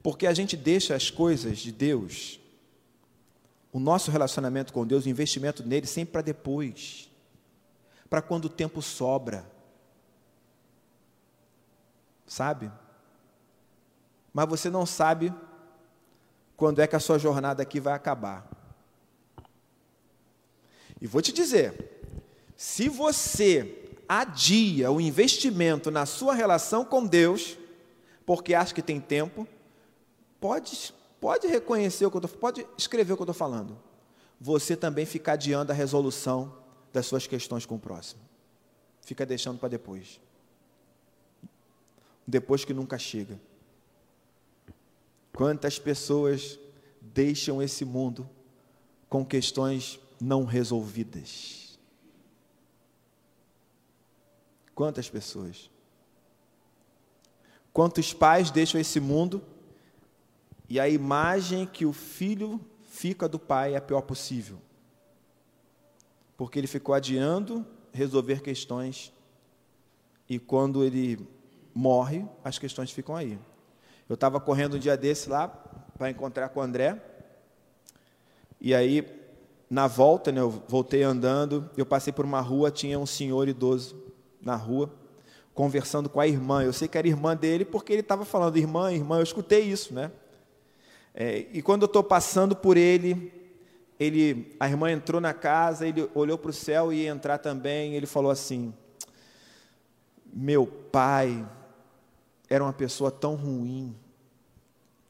Porque a gente deixa as coisas de Deus, o nosso relacionamento com Deus, o investimento nele, sempre para depois, para quando o tempo sobra. Sabe? Mas você não sabe quando é que a sua jornada aqui vai acabar. E vou te dizer, se você adia o investimento na sua relação com Deus, porque acha que tem tempo, pode, pode reconhecer o que eu tô, pode escrever o que eu estou falando. Você também fica adiando a resolução das suas questões com o próximo. Fica deixando para depois. Depois que nunca chega. Quantas pessoas deixam esse mundo com questões não resolvidas. Quantas pessoas? Quantos pais deixam esse mundo e a imagem que o filho fica do pai é a pior possível? Porque ele ficou adiando resolver questões e quando ele morre, as questões ficam aí. Eu estava correndo um dia desse lá para encontrar com o André. E aí na volta, né, eu voltei andando, eu passei por uma rua, tinha um senhor idoso na rua, conversando com a irmã. Eu sei que era irmã dele porque ele estava falando, irmã, irmã, eu escutei isso, né? É, e quando eu estou passando por ele, ele, a irmã entrou na casa, ele olhou para o céu e ia entrar também, ele falou assim: Meu pai era uma pessoa tão ruim,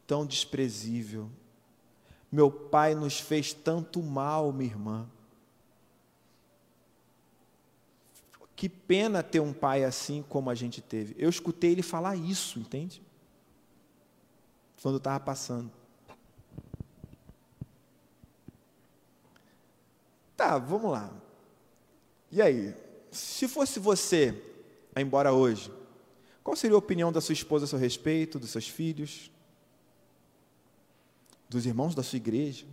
tão desprezível, meu pai nos fez tanto mal, minha irmã. Que pena ter um pai assim como a gente teve. Eu escutei ele falar isso, entende? Quando estava passando. Tá, vamos lá. E aí? Se fosse você a embora hoje, qual seria a opinião da sua esposa a seu respeito, dos seus filhos? dos irmãos da sua igreja?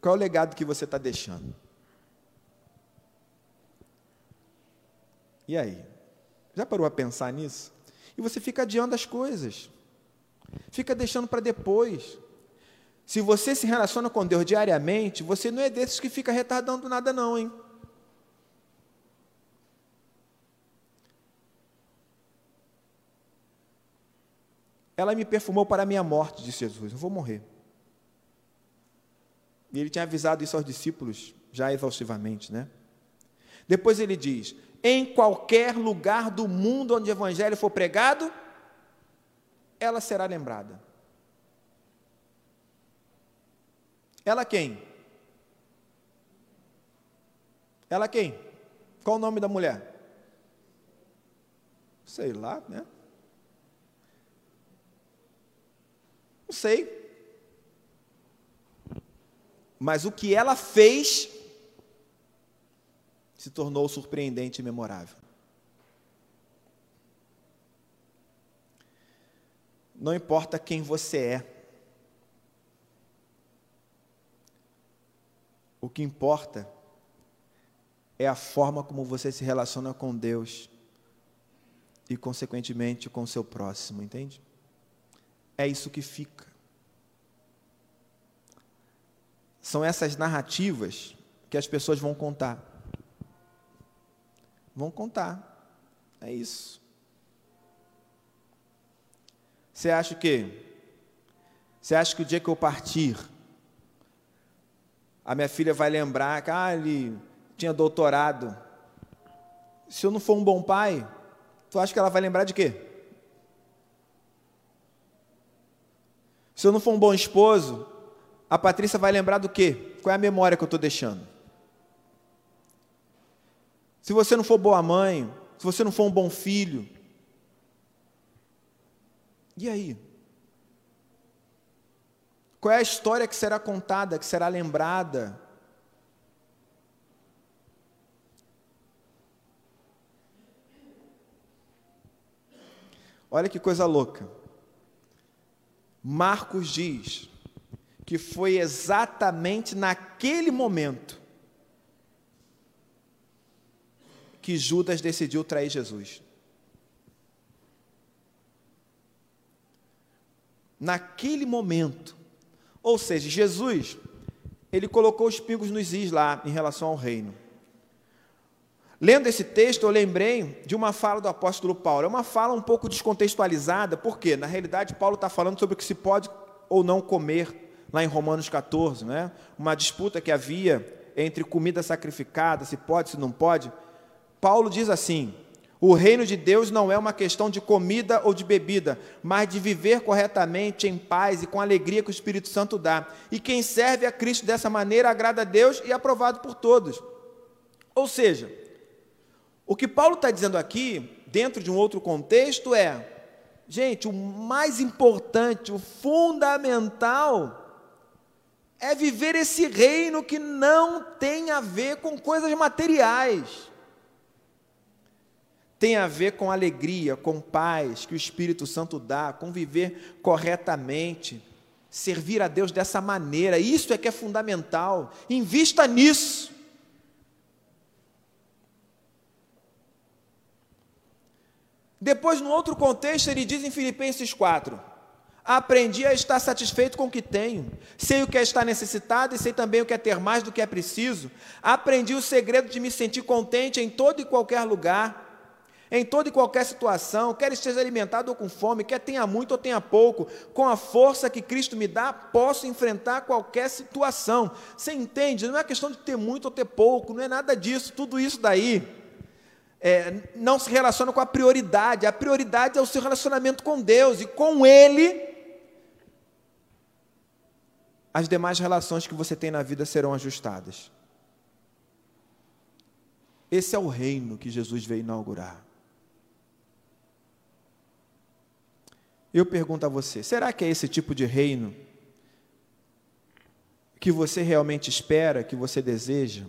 Qual é o legado que você está deixando? E aí? Já parou a pensar nisso? E você fica adiando as coisas, fica deixando para depois. Se você se relaciona com Deus diariamente, você não é desses que fica retardando nada, não, hein? Ela me perfumou para a minha morte, disse Jesus. Eu vou morrer. E ele tinha avisado isso aos discípulos já exaustivamente, né? Depois ele diz: em qualquer lugar do mundo onde o evangelho for pregado, ela será lembrada. Ela quem? Ela quem? Qual o nome da mulher? Sei lá, né? Não sei. Mas o que ela fez se tornou surpreendente e memorável. Não importa quem você é, o que importa é a forma como você se relaciona com Deus e, consequentemente, com o seu próximo, entende? é isso que fica. São essas narrativas que as pessoas vão contar. Vão contar. É isso. Você acha que você acha que o dia que eu partir, a minha filha vai lembrar que ah, ele tinha doutorado. Se eu não for um bom pai, tu acha que ela vai lembrar de quê? Se eu não for um bom esposo, a Patrícia vai lembrar do quê? Qual é a memória que eu estou deixando? Se você não for boa mãe, se você não for um bom filho, e aí? Qual é a história que será contada, que será lembrada? Olha que coisa louca. Marcos diz que foi exatamente naquele momento que Judas decidiu trair Jesus. Naquele momento. Ou seja, Jesus, ele colocou os pingos nos is lá em relação ao reino. Lendo esse texto, eu lembrei de uma fala do apóstolo Paulo. É uma fala um pouco descontextualizada, porque, na realidade, Paulo está falando sobre o que se pode ou não comer, lá em Romanos 14, né? uma disputa que havia entre comida sacrificada, se pode, se não pode. Paulo diz assim: o reino de Deus não é uma questão de comida ou de bebida, mas de viver corretamente, em paz e com a alegria que o Espírito Santo dá. E quem serve a Cristo dessa maneira agrada a Deus e é aprovado por todos. Ou seja, o que Paulo está dizendo aqui, dentro de um outro contexto, é: gente, o mais importante, o fundamental, é viver esse reino que não tem a ver com coisas materiais tem a ver com alegria, com paz que o Espírito Santo dá, com viver corretamente, servir a Deus dessa maneira. Isso é que é fundamental. Invista nisso. Depois, no outro contexto, ele diz em Filipenses 4: Aprendi a estar satisfeito com o que tenho, sei o que é estar necessitado e sei também o que é ter mais do que é preciso. Aprendi o segredo de me sentir contente em todo e qualquer lugar em toda e qualquer situação, quer esteja alimentado ou com fome, quer tenha muito ou tenha pouco, com a força que Cristo me dá, posso enfrentar qualquer situação. Você entende? Não é questão de ter muito ou ter pouco, não é nada disso, tudo isso daí. É, não se relaciona com a prioridade, a prioridade é o seu relacionamento com Deus e com Ele. As demais relações que você tem na vida serão ajustadas. Esse é o reino que Jesus veio inaugurar. Eu pergunto a você: será que é esse tipo de reino que você realmente espera, que você deseja?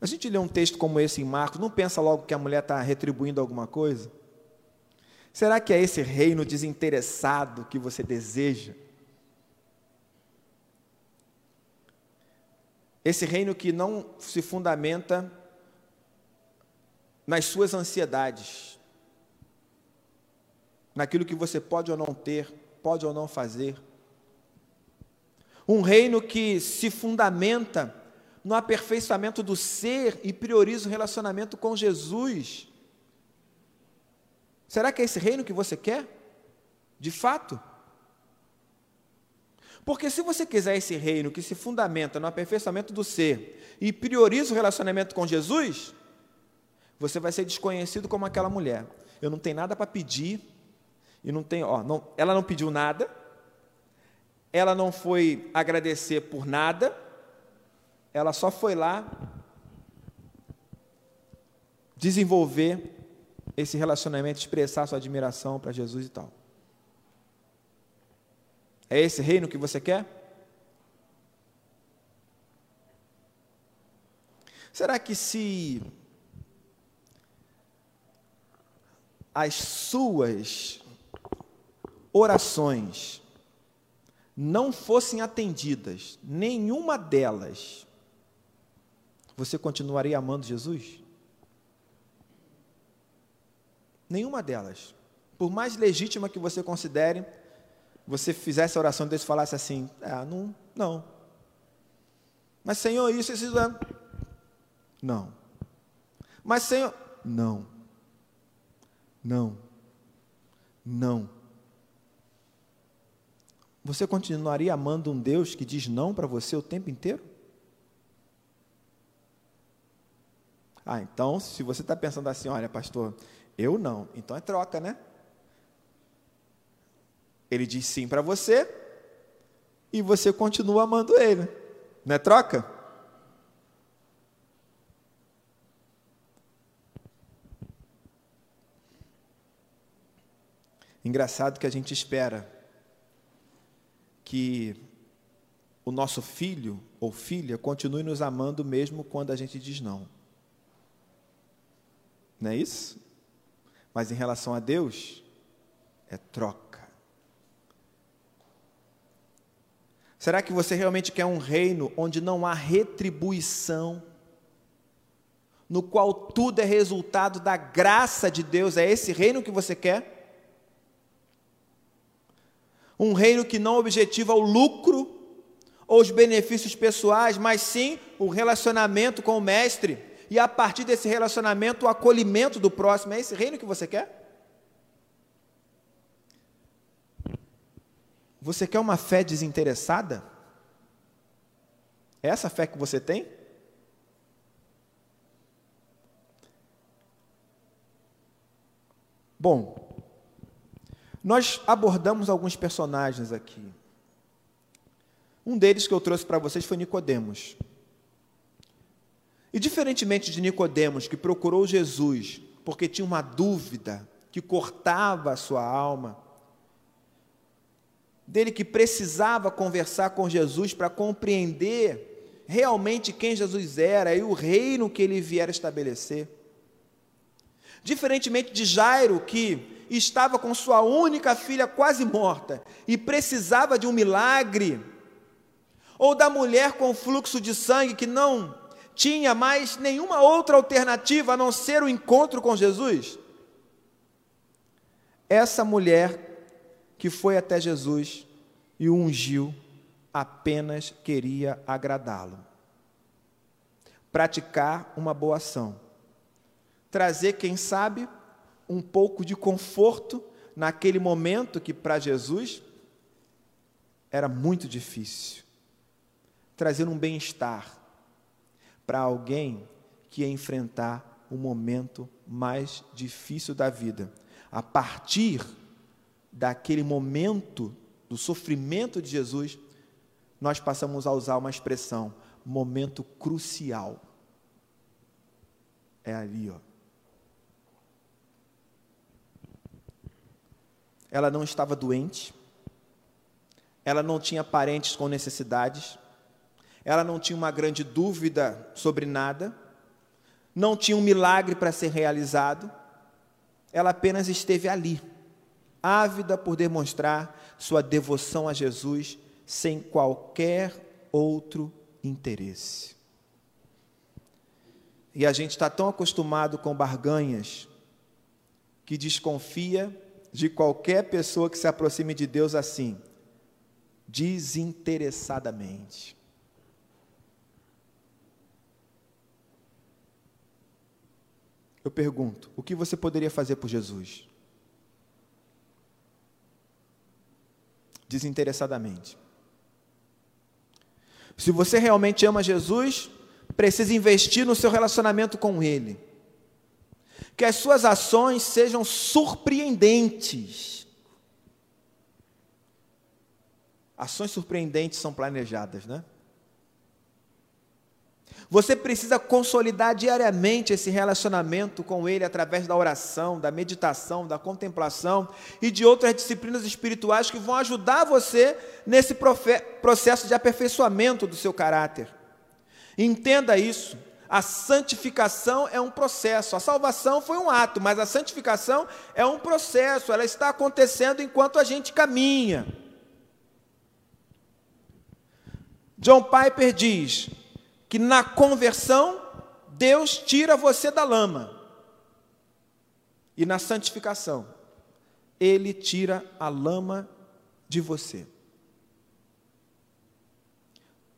A gente lê um texto como esse em Marcos, não pensa logo que a mulher está retribuindo alguma coisa? Será que é esse reino desinteressado que você deseja? Esse reino que não se fundamenta nas suas ansiedades, naquilo que você pode ou não ter, pode ou não fazer. Um reino que se fundamenta no aperfeiçoamento do ser e prioriza o relacionamento com Jesus. Será que é esse reino que você quer? De fato? Porque se você quiser esse reino que se fundamenta no aperfeiçoamento do ser e prioriza o relacionamento com Jesus, você vai ser desconhecido como aquela mulher. Eu não tenho nada para pedir, e não tem, ó, não, ela não pediu nada, ela não foi agradecer por nada, ela só foi lá desenvolver esse relacionamento, expressar sua admiração para Jesus e tal. É esse reino que você quer? Será que se as suas orações não fossem atendidas, nenhuma delas, você continuaria amando Jesus? Nenhuma delas. Por mais legítima que você considere, você fizesse a oração desse e falasse assim: ah, não, não. Mas Senhor, isso, isso, isso. Não. Mas Senhor, não. Não. Não. Você continuaria amando um Deus que diz não para você o tempo inteiro? Ah, então, se você está pensando assim, olha, pastor, eu não, então é troca, né? Ele diz sim para você e você continua amando ele. Não é troca? Engraçado que a gente espera que o nosso filho ou filha continue nos amando mesmo quando a gente diz não. Não é isso? Mas em relação a Deus, é troca. Será que você realmente quer um reino onde não há retribuição, no qual tudo é resultado da graça de Deus? É esse reino que você quer? Um reino que não objetiva o lucro ou os benefícios pessoais, mas sim o relacionamento com o Mestre e a partir desse relacionamento o acolhimento do próximo. É esse reino que você quer? Você quer uma fé desinteressada? É essa fé que você tem? Bom, nós abordamos alguns personagens aqui. Um deles que eu trouxe para vocês foi Nicodemos. E diferentemente de Nicodemos, que procurou Jesus porque tinha uma dúvida que cortava a sua alma, dele que precisava conversar com Jesus para compreender realmente quem Jesus era e o reino que ele viera estabelecer. Diferentemente de Jairo, que estava com sua única filha quase morta e precisava de um milagre, ou da mulher com fluxo de sangue que não tinha mais nenhuma outra alternativa a não ser o encontro com Jesus? Essa mulher que foi até Jesus e o ungiu apenas queria agradá-lo. Praticar uma boa ação. Trazer, quem sabe, um pouco de conforto naquele momento que para Jesus era muito difícil. Trazer um bem-estar para alguém que ia enfrentar o momento mais difícil da vida. A partir daquele momento do sofrimento de Jesus, nós passamos a usar uma expressão, momento crucial. É ali, ó. Ela não estava doente, ela não tinha parentes com necessidades, ela não tinha uma grande dúvida sobre nada, não tinha um milagre para ser realizado, ela apenas esteve ali, ávida por demonstrar sua devoção a Jesus sem qualquer outro interesse. E a gente está tão acostumado com barganhas que desconfia de qualquer pessoa que se aproxime de Deus assim, desinteressadamente. Eu pergunto: o que você poderia fazer por Jesus? Desinteressadamente. Se você realmente ama Jesus, precisa investir no seu relacionamento com Ele. Que as suas ações sejam surpreendentes. Ações surpreendentes são planejadas, né? Você precisa consolidar diariamente esse relacionamento com Ele através da oração, da meditação, da contemplação e de outras disciplinas espirituais que vão ajudar você nesse processo de aperfeiçoamento do seu caráter. Entenda isso. A santificação é um processo. A salvação foi um ato, mas a santificação é um processo. Ela está acontecendo enquanto a gente caminha. John Piper diz: que na conversão Deus tira você da lama. E na santificação, Ele tira a lama de você.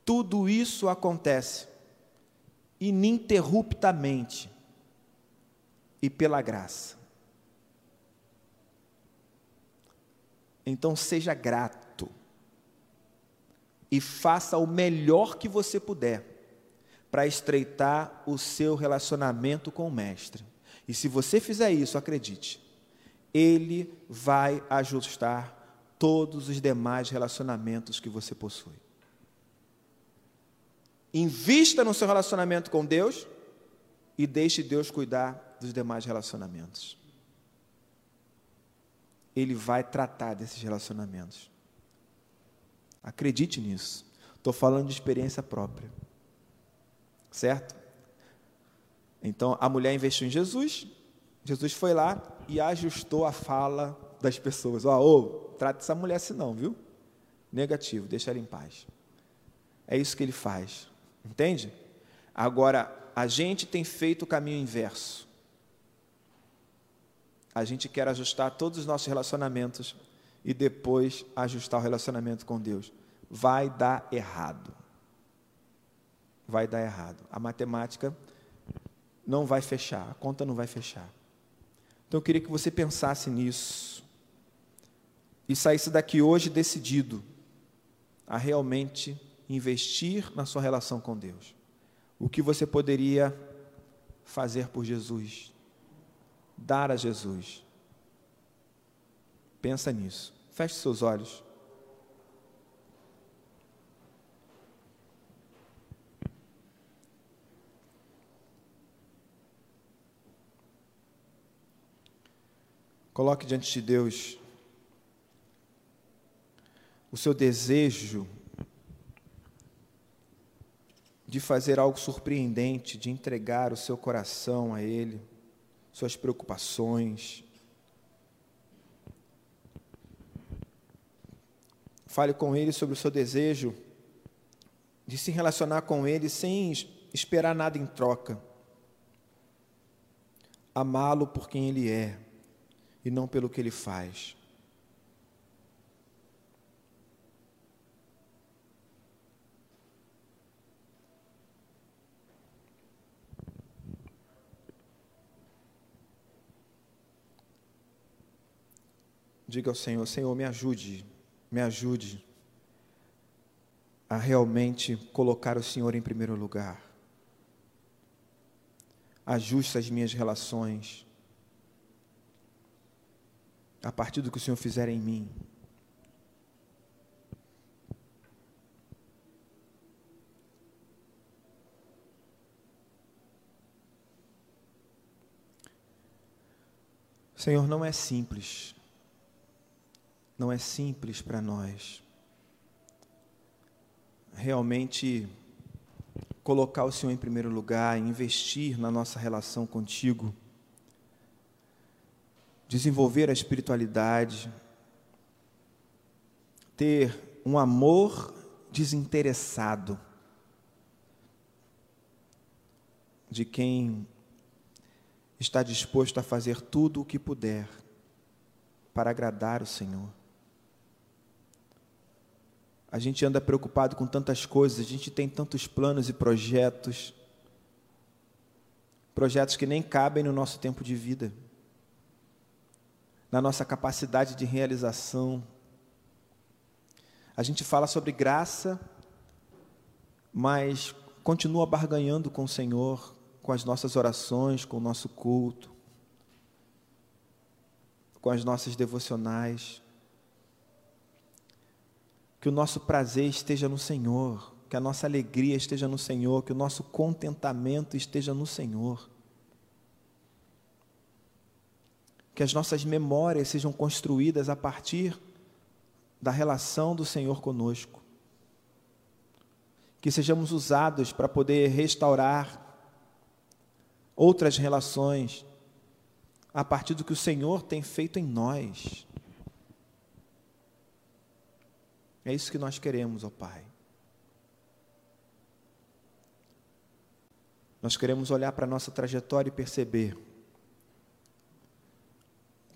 Tudo isso acontece ininterruptamente e pela graça. Então seja grato e faça o melhor que você puder para estreitar o seu relacionamento com o Mestre. E se você fizer isso, acredite, Ele vai ajustar todos os demais relacionamentos que você possui. Invista no seu relacionamento com Deus e deixe Deus cuidar dos demais relacionamentos. Ele vai tratar desses relacionamentos. Acredite nisso. Estou falando de experiência própria. Certo? Então a mulher investiu em Jesus, Jesus foi lá e ajustou a fala das pessoas. Ó, oh, oh, trata essa mulher assim não, viu? Negativo, deixa ela em paz. É isso que ele faz. Entende? Agora, a gente tem feito o caminho inverso. A gente quer ajustar todos os nossos relacionamentos e depois ajustar o relacionamento com Deus. Vai dar errado. Vai dar errado. A matemática não vai fechar, a conta não vai fechar. Então eu queria que você pensasse nisso e saísse daqui hoje decidido a realmente investir na sua relação com Deus. O que você poderia fazer por Jesus? Dar a Jesus. Pensa nisso. Feche seus olhos. Coloque diante de Deus o seu desejo de fazer algo surpreendente, de entregar o seu coração a Ele, suas preocupações. Fale com Ele sobre o seu desejo de se relacionar com Ele sem esperar nada em troca. Amá-lo por quem Ele é e não pelo que ele faz. Diga ao Senhor: Senhor, me ajude, me ajude a realmente colocar o Senhor em primeiro lugar. Ajuste as minhas relações a partir do que o Senhor fizer em mim. Senhor, não é simples, não é simples para nós realmente colocar o Senhor em primeiro lugar, investir na nossa relação contigo desenvolver a espiritualidade, ter um amor desinteressado de quem está disposto a fazer tudo o que puder para agradar o Senhor. A gente anda preocupado com tantas coisas, a gente tem tantos planos e projetos, projetos que nem cabem no nosso tempo de vida na nossa capacidade de realização. A gente fala sobre graça, mas continua barganhando com o Senhor, com as nossas orações, com o nosso culto, com as nossas devocionais. Que o nosso prazer esteja no Senhor, que a nossa alegria esteja no Senhor, que o nosso contentamento esteja no Senhor. que as nossas memórias sejam construídas a partir da relação do Senhor conosco. Que sejamos usados para poder restaurar outras relações a partir do que o Senhor tem feito em nós. É isso que nós queremos, ó Pai. Nós queremos olhar para a nossa trajetória e perceber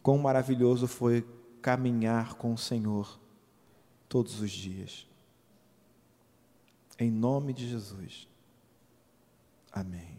Quão maravilhoso foi caminhar com o Senhor todos os dias. Em nome de Jesus. Amém.